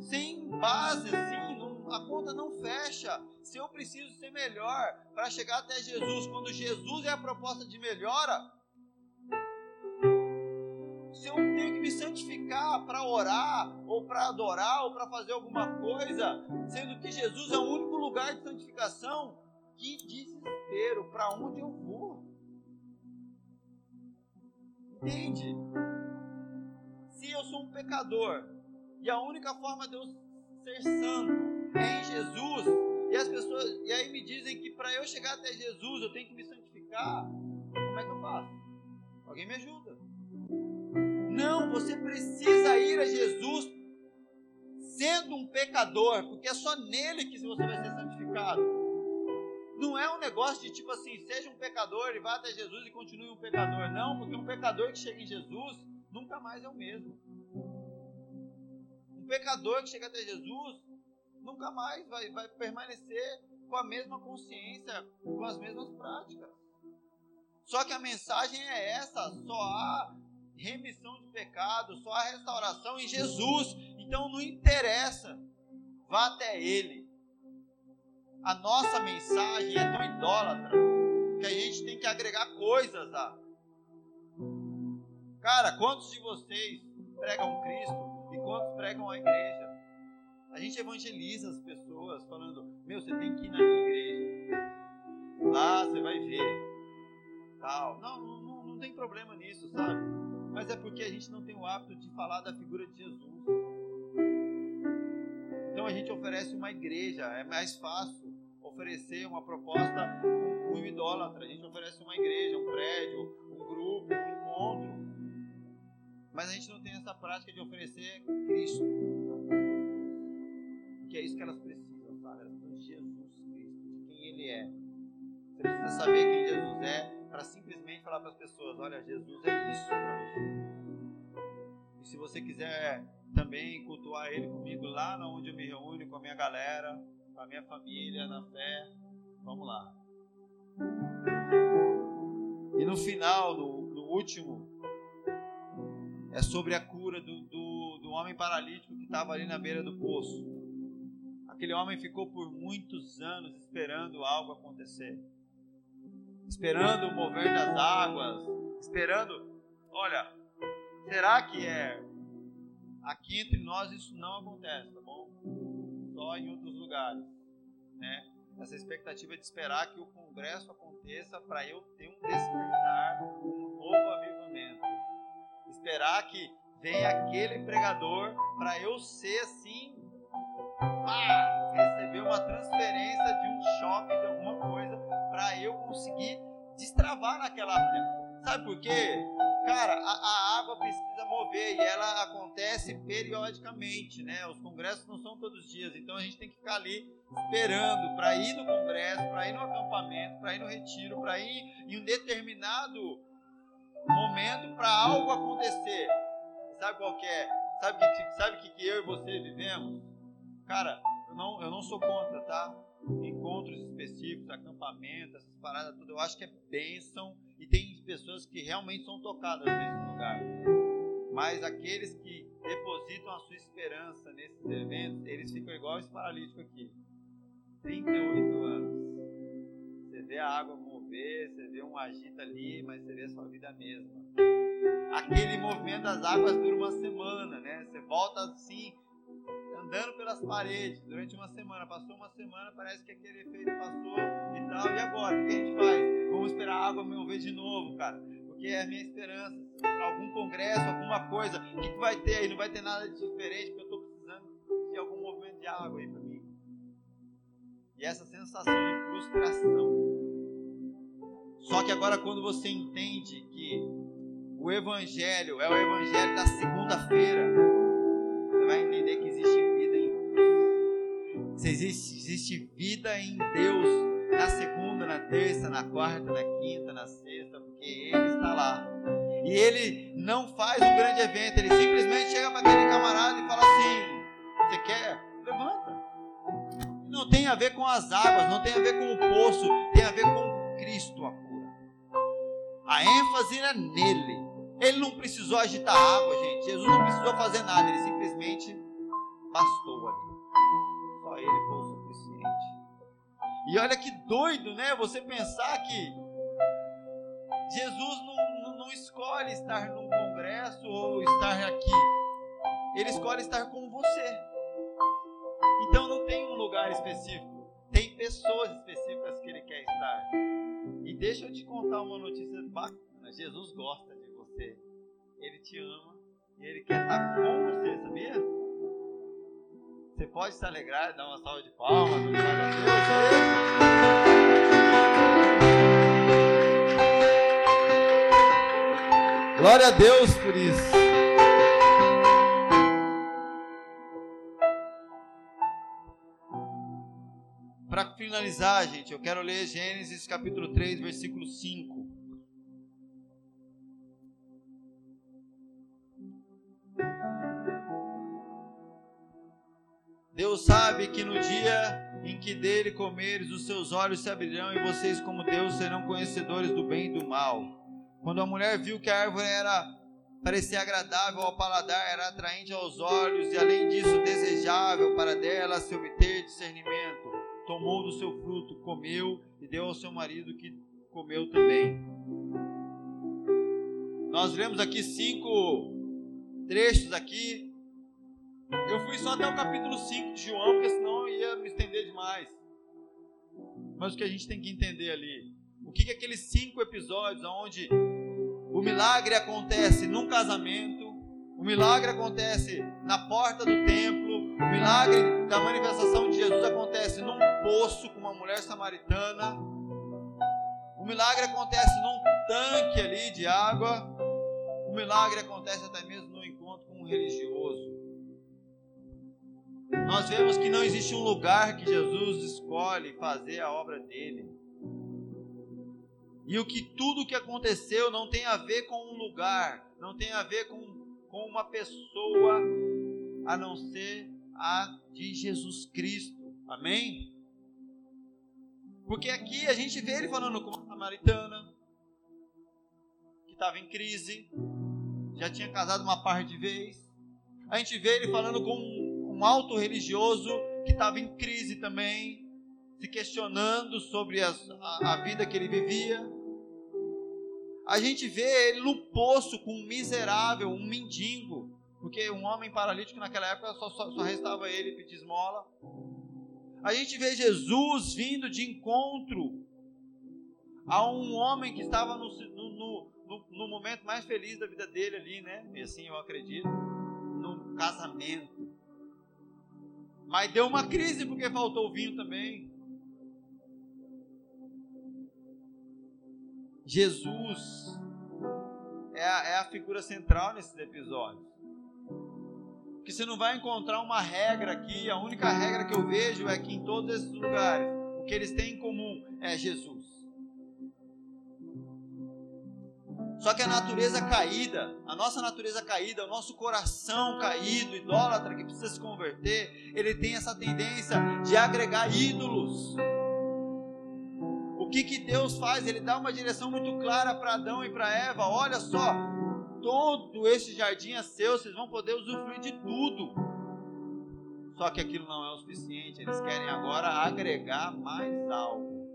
sem base, assim, não, a conta não fecha. Se eu preciso ser melhor para chegar até Jesus, quando Jesus é a proposta de melhora, se eu tenho que me santificar para orar, ou para adorar, ou para fazer alguma coisa, sendo que Jesus é o único lugar de santificação, que desespero, para onde eu vou? Entende? Se eu sou um pecador, e a única forma de eu ser santo é em Jesus, e as pessoas, e aí me dizem que para eu chegar até Jesus eu tenho que me santificar, como é que eu faço? Alguém me ajuda. Não, você precisa ir a Jesus sendo um pecador, porque é só nele que você vai ser santificado. Não é um negócio de tipo assim, seja um pecador e vá até Jesus e continue um pecador. Não, porque um pecador que chega em Jesus nunca mais é o mesmo. Um pecador que chega até Jesus nunca mais vai, vai permanecer com a mesma consciência, com as mesmas práticas. Só que a mensagem é essa: só há remissão de pecado, só há restauração em Jesus. Então não interessa, vá até Ele. A nossa mensagem é tão idólatra que a gente tem que agregar coisas a. Cara, quantos de vocês pregam Cristo e quantos pregam a igreja? A gente evangeliza as pessoas falando: Meu, você tem que ir na minha igreja. Lá você vai ver. Tal. Não, não, não tem problema nisso, sabe? Mas é porque a gente não tem o hábito de falar da figura de Jesus. Então a gente oferece uma igreja. É mais fácil oferecer uma proposta com um idólatra. A gente oferece uma igreja, um prédio, um grupo, um encontro. Mas a gente não tem essa prática de oferecer Cristo que é isso que elas precisam, sabe? Elas precisam de Jesus Cristo, de quem Ele é. Você precisa saber quem Jesus é para simplesmente falar para as pessoas: olha, Jesus é isso para você. E se você quiser também cultuar Ele comigo lá onde eu me reúno com a minha galera, com a minha família, na fé, vamos lá. E no final, no, no último, é sobre a cura do, do, do homem paralítico que estava ali na beira do poço. Aquele homem ficou por muitos anos esperando algo acontecer. Esperando o mover das águas, esperando, olha, será que é aqui entre nós isso não acontece, tá bom? Só em outros lugares, né? Essa expectativa de esperar que o congresso aconteça para eu ter um despertar, um novo avivamento. Esperar que venha aquele pregador para eu ser assim pá, receber uma transferência de um choque, de alguma coisa, para eu conseguir destravar naquela área. Sabe por quê? Cara, a, a, água precisa mover e ela acontece periodicamente, né? Os congressos não são todos os dias, então a gente tem que ficar ali esperando para ir no congresso, para ir no acampamento, para ir no retiro, para ir em um determinado momento para algo acontecer. Sabe qual que é? Sabe que sabe que, que eu e você vivemos? Cara, eu não, eu não sou contra, tá? Encontros específicos, acampamentos, essas paradas tudo, eu acho que é bênção e tem pessoas que realmente são tocadas nesse lugar. Mas aqueles que depositam a sua esperança nesses eventos, eles ficam igual esse paralítico aqui. 38 anos. Você vê a água mover, você vê um agita ali, mas você vê a sua vida mesma. Aquele movimento das águas dura uma semana, né? Você volta assim, andando pelas paredes durante uma semana. Passou uma semana, parece que aquele efeito passou e tal. E agora? O que a gente faz? Vamos esperar a água mover de novo, cara. Porque é a minha esperança. Algum congresso, alguma coisa. O que, que vai ter aí? Não vai ter nada de diferente, porque eu estou precisando de algum movimento de água aí para mim. E essa sensação de frustração. Só que agora, quando você entende que o Evangelho é o Evangelho da segunda-feira, se existe, existe vida em Deus na segunda, na terça, na quarta, na quinta, na sexta, porque Ele está lá. E Ele não faz um grande evento, Ele simplesmente chega para aquele camarada e fala assim: Você quer? Levanta. Não tem a ver com as águas, não tem a ver com o poço, tem a ver com Cristo a cura. A ênfase é nele. Ele não precisou agitar água, gente. Jesus não precisou fazer nada, ele simplesmente bastou E olha que doido, né? Você pensar que Jesus não, não, não escolhe estar num congresso ou estar aqui. Ele escolhe estar com você. Então não tem um lugar específico. Tem pessoas específicas que ele quer estar. E deixa eu te contar uma notícia bacana. Jesus gosta de você. Ele te ama. E ele quer estar com você, sabia? Você pode se alegrar e dar uma salva de palmas. Glória a Deus por isso. Para finalizar, gente, eu quero ler Gênesis capítulo 3, versículo 5. Deus sabe que no dia em que dele comeres, os seus olhos se abrirão e vocês, como Deus, serão conhecedores do bem e do mal. Quando a mulher viu que a árvore era parecia agradável ao paladar, era atraente aos olhos e além disso desejável para dela se obter discernimento, tomou do seu fruto, comeu e deu ao seu marido que comeu também. Nós lemos aqui cinco trechos aqui eu fui só até o capítulo 5 de João, porque senão ia me estender demais. Mas o que a gente tem que entender ali? O que, que aqueles cinco episódios onde o milagre acontece num casamento, o milagre acontece na porta do templo, o milagre da manifestação de Jesus acontece num poço com uma mulher samaritana, o milagre acontece num tanque ali de água, o milagre acontece até mesmo no encontro com um religioso nós vemos que não existe um lugar que Jesus escolhe fazer a obra dele. E o que tudo que aconteceu não tem a ver com um lugar, não tem a ver com, com uma pessoa, a não ser a de Jesus Cristo. Amém? Porque aqui a gente vê ele falando com uma samaritana que estava em crise, já tinha casado uma par de vez. A gente vê ele falando com um alto religioso que estava em crise também, se questionando sobre as, a, a vida que ele vivia. A gente vê ele no poço com um miserável, um mendigo, porque um homem paralítico naquela época só, só, só restava ele pedir esmola. A gente vê Jesus vindo de encontro a um homem que estava no, no, no, no momento mais feliz da vida dele ali, né? E assim eu acredito, no casamento. Mas deu uma crise porque faltou vinho também. Jesus é a, é a figura central nesses episódios. Que você não vai encontrar uma regra aqui, a única regra que eu vejo é que em todos esses lugares, o que eles têm em comum é Jesus. Só que a natureza caída, a nossa natureza caída, o nosso coração caído, idólatra, que precisa se converter, ele tem essa tendência de agregar ídolos. Que, que Deus faz? Ele dá uma direção muito clara para Adão e para Eva: olha só, todo esse jardim é seu, vocês vão poder usufruir de tudo. Só que aquilo não é o suficiente, eles querem agora agregar mais algo.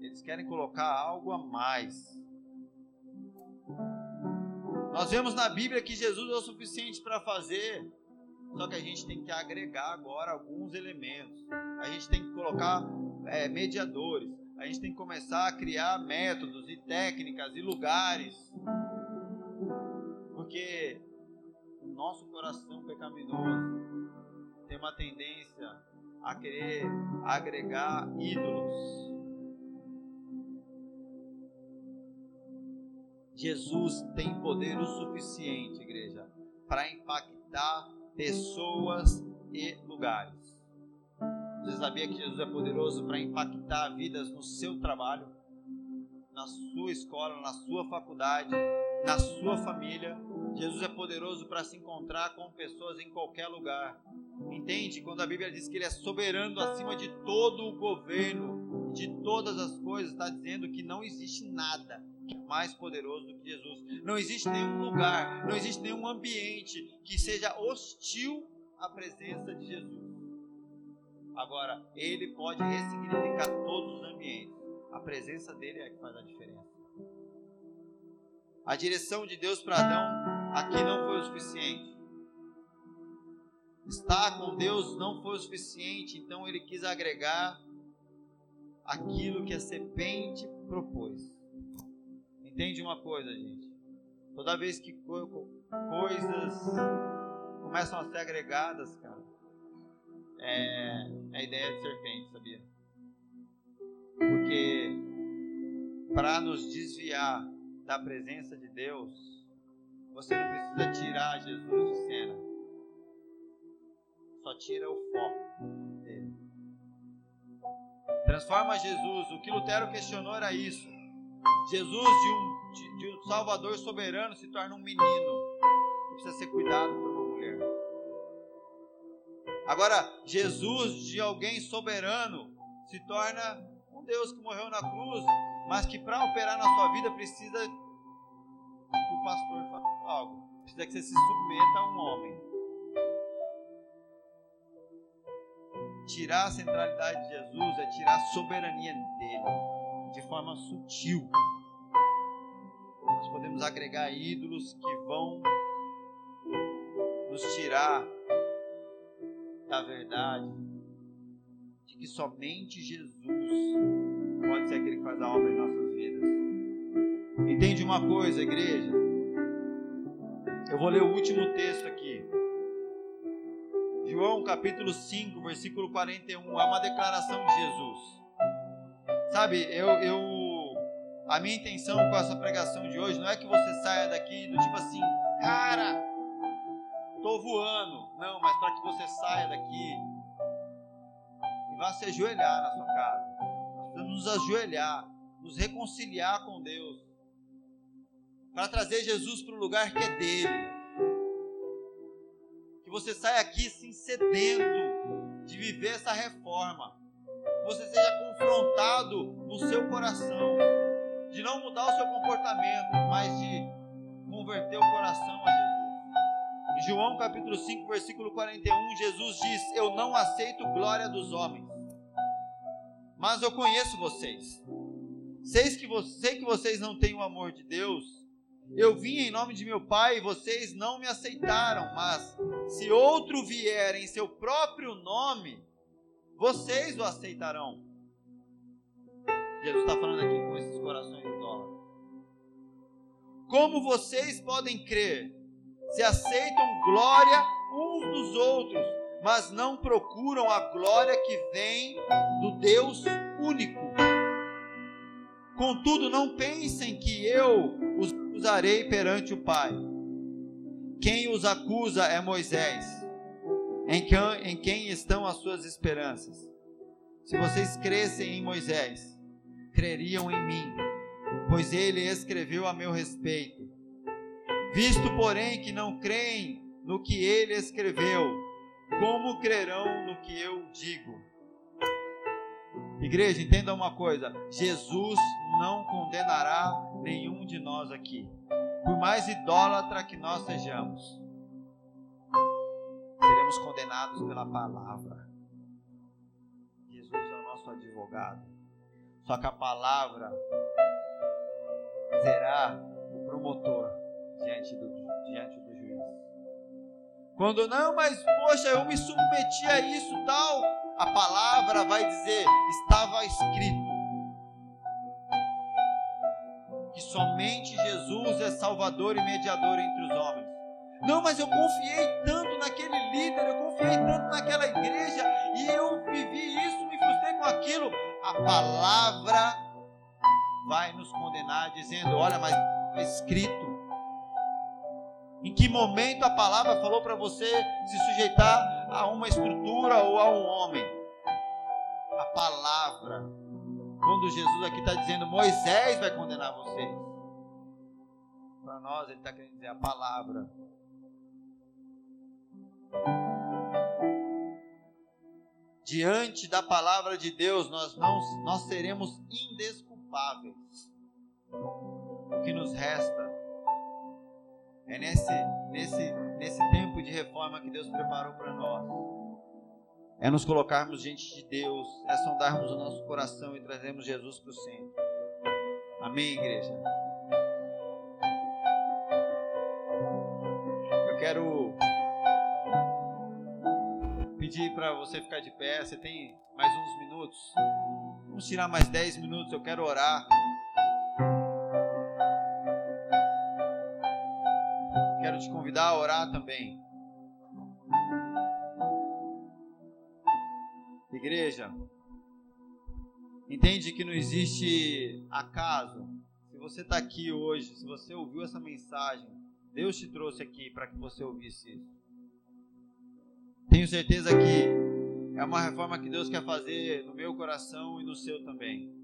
Eles querem colocar algo a mais. Nós vemos na Bíblia que Jesus é o suficiente para fazer, só que a gente tem que agregar agora alguns elementos. A gente tem que colocar é, mediadores. A gente tem que começar a criar métodos e técnicas e lugares. Porque o nosso coração pecaminoso tem uma tendência a querer agregar ídolos Jesus tem poder o suficiente, igreja, para impactar pessoas e lugares. Você sabia que Jesus é poderoso para impactar vidas no seu trabalho, na sua escola, na sua faculdade, na sua família? Jesus é poderoso para se encontrar com pessoas em qualquer lugar. Entende? Quando a Bíblia diz que Ele é soberano acima de todo o governo, de todas as coisas, está dizendo que não existe nada mais poderoso do que Jesus. Não existe nenhum lugar, não existe nenhum ambiente que seja hostil à presença de Jesus. Agora, ele pode ressignificar todos os ambientes. A presença dele é que faz a diferença. A direção de Deus para Adão aqui não foi o suficiente. Estar com Deus não foi o suficiente, então ele quis agregar aquilo que a serpente propôs. Entende uma coisa, gente? Toda vez que coisas começam a ser agregadas, cara, é, é a ideia de serpente, sabia? Porque para nos desviar da presença de Deus, você não precisa tirar Jesus de cena. Só tira o foco dele. Transforma Jesus. O que Lutero questionou era isso. Jesus, de um, de, de um Salvador soberano, se torna um menino que precisa ser cuidado por. Agora, Jesus, de alguém soberano, se torna um Deus que morreu na cruz, mas que para operar na sua vida precisa que o pastor faça algo. Precisa que você se submeta a um homem. Tirar a centralidade de Jesus é tirar a soberania dele de forma sutil. Nós podemos agregar ídolos que vão nos tirar da verdade de que somente Jesus pode ser aquele que faz a obra em nossas vidas. Entende uma coisa, igreja? Eu vou ler o último texto aqui. João capítulo 5, versículo 41, é uma declaração de Jesus. Sabe, eu, eu a minha intenção com essa pregação de hoje não é que você saia daqui do tipo assim, cara, tô voando. Não, mas para que você saia daqui e vá se ajoelhar na sua casa. Nós precisamos nos ajoelhar, nos reconciliar com Deus, para trazer Jesus para o lugar que é dele que você saia aqui se sedento de viver essa reforma. Que você seja confrontado no seu coração, de não mudar o seu comportamento, mas de converter o coração a Jesus. João capítulo 5, versículo 41, Jesus diz: Eu não aceito glória dos homens, mas eu conheço vocês. Sei que, sei que vocês não têm o amor de Deus, eu vim em nome de meu Pai e vocês não me aceitaram, mas se outro vier em seu próprio nome, vocês o aceitarão. Jesus está falando aqui com esses corações idólatras. Como vocês podem crer se aceitam glória uns dos outros, mas não procuram a glória que vem do Deus único? Contudo, não pensem que eu os acusarei perante o Pai. Quem os acusa é Moisés, em quem, em quem estão as suas esperanças. Se vocês crescem em Moisés, creriam em mim, pois ele escreveu a meu respeito. Visto, porém, que não creem no que ele escreveu, como crerão no que eu digo? Igreja, entenda uma coisa: Jesus não condenará nenhum de nós aqui, por mais idólatra que nós sejamos, seremos condenados pela palavra. Jesus é o nosso advogado, só que a palavra será o promotor diante do, diante do juiz. Quando não, mas poxa, eu me submeti a isso tal, a palavra vai dizer: estava escrito que somente Jesus é Salvador e mediador entre os homens. Não, mas eu confiei tanto naquele líder, eu confiei tanto naquela igreja e eu vivi isso, me frustrei com aquilo. A palavra vai nos condenar, dizendo: Olha, mas está escrito. Em que momento a palavra falou para você se sujeitar a uma estrutura ou a um homem? A palavra quando Jesus aqui está dizendo Moisés vai condenar vocês. Para nós, ele está querendo dizer a palavra. Diante da palavra de Deus, nós, não, nós seremos indesculpáveis. O que nos resta é nesse, nesse, nesse tempo de reforma que Deus preparou para nós é nos colocarmos diante de Deus, é sondarmos o nosso coração e trazermos Jesus para o centro. Amém, igreja? Eu quero pedir para você ficar de pé. Você tem mais uns minutos? Vamos tirar mais 10 minutos. Eu quero orar. Quero te convidar a orar também. Igreja, entende que não existe acaso. Se você está aqui hoje, se você ouviu essa mensagem, Deus te trouxe aqui para que você ouvisse isso. Tenho certeza que É uma reforma que Deus quer fazer no meu coração e no seu também.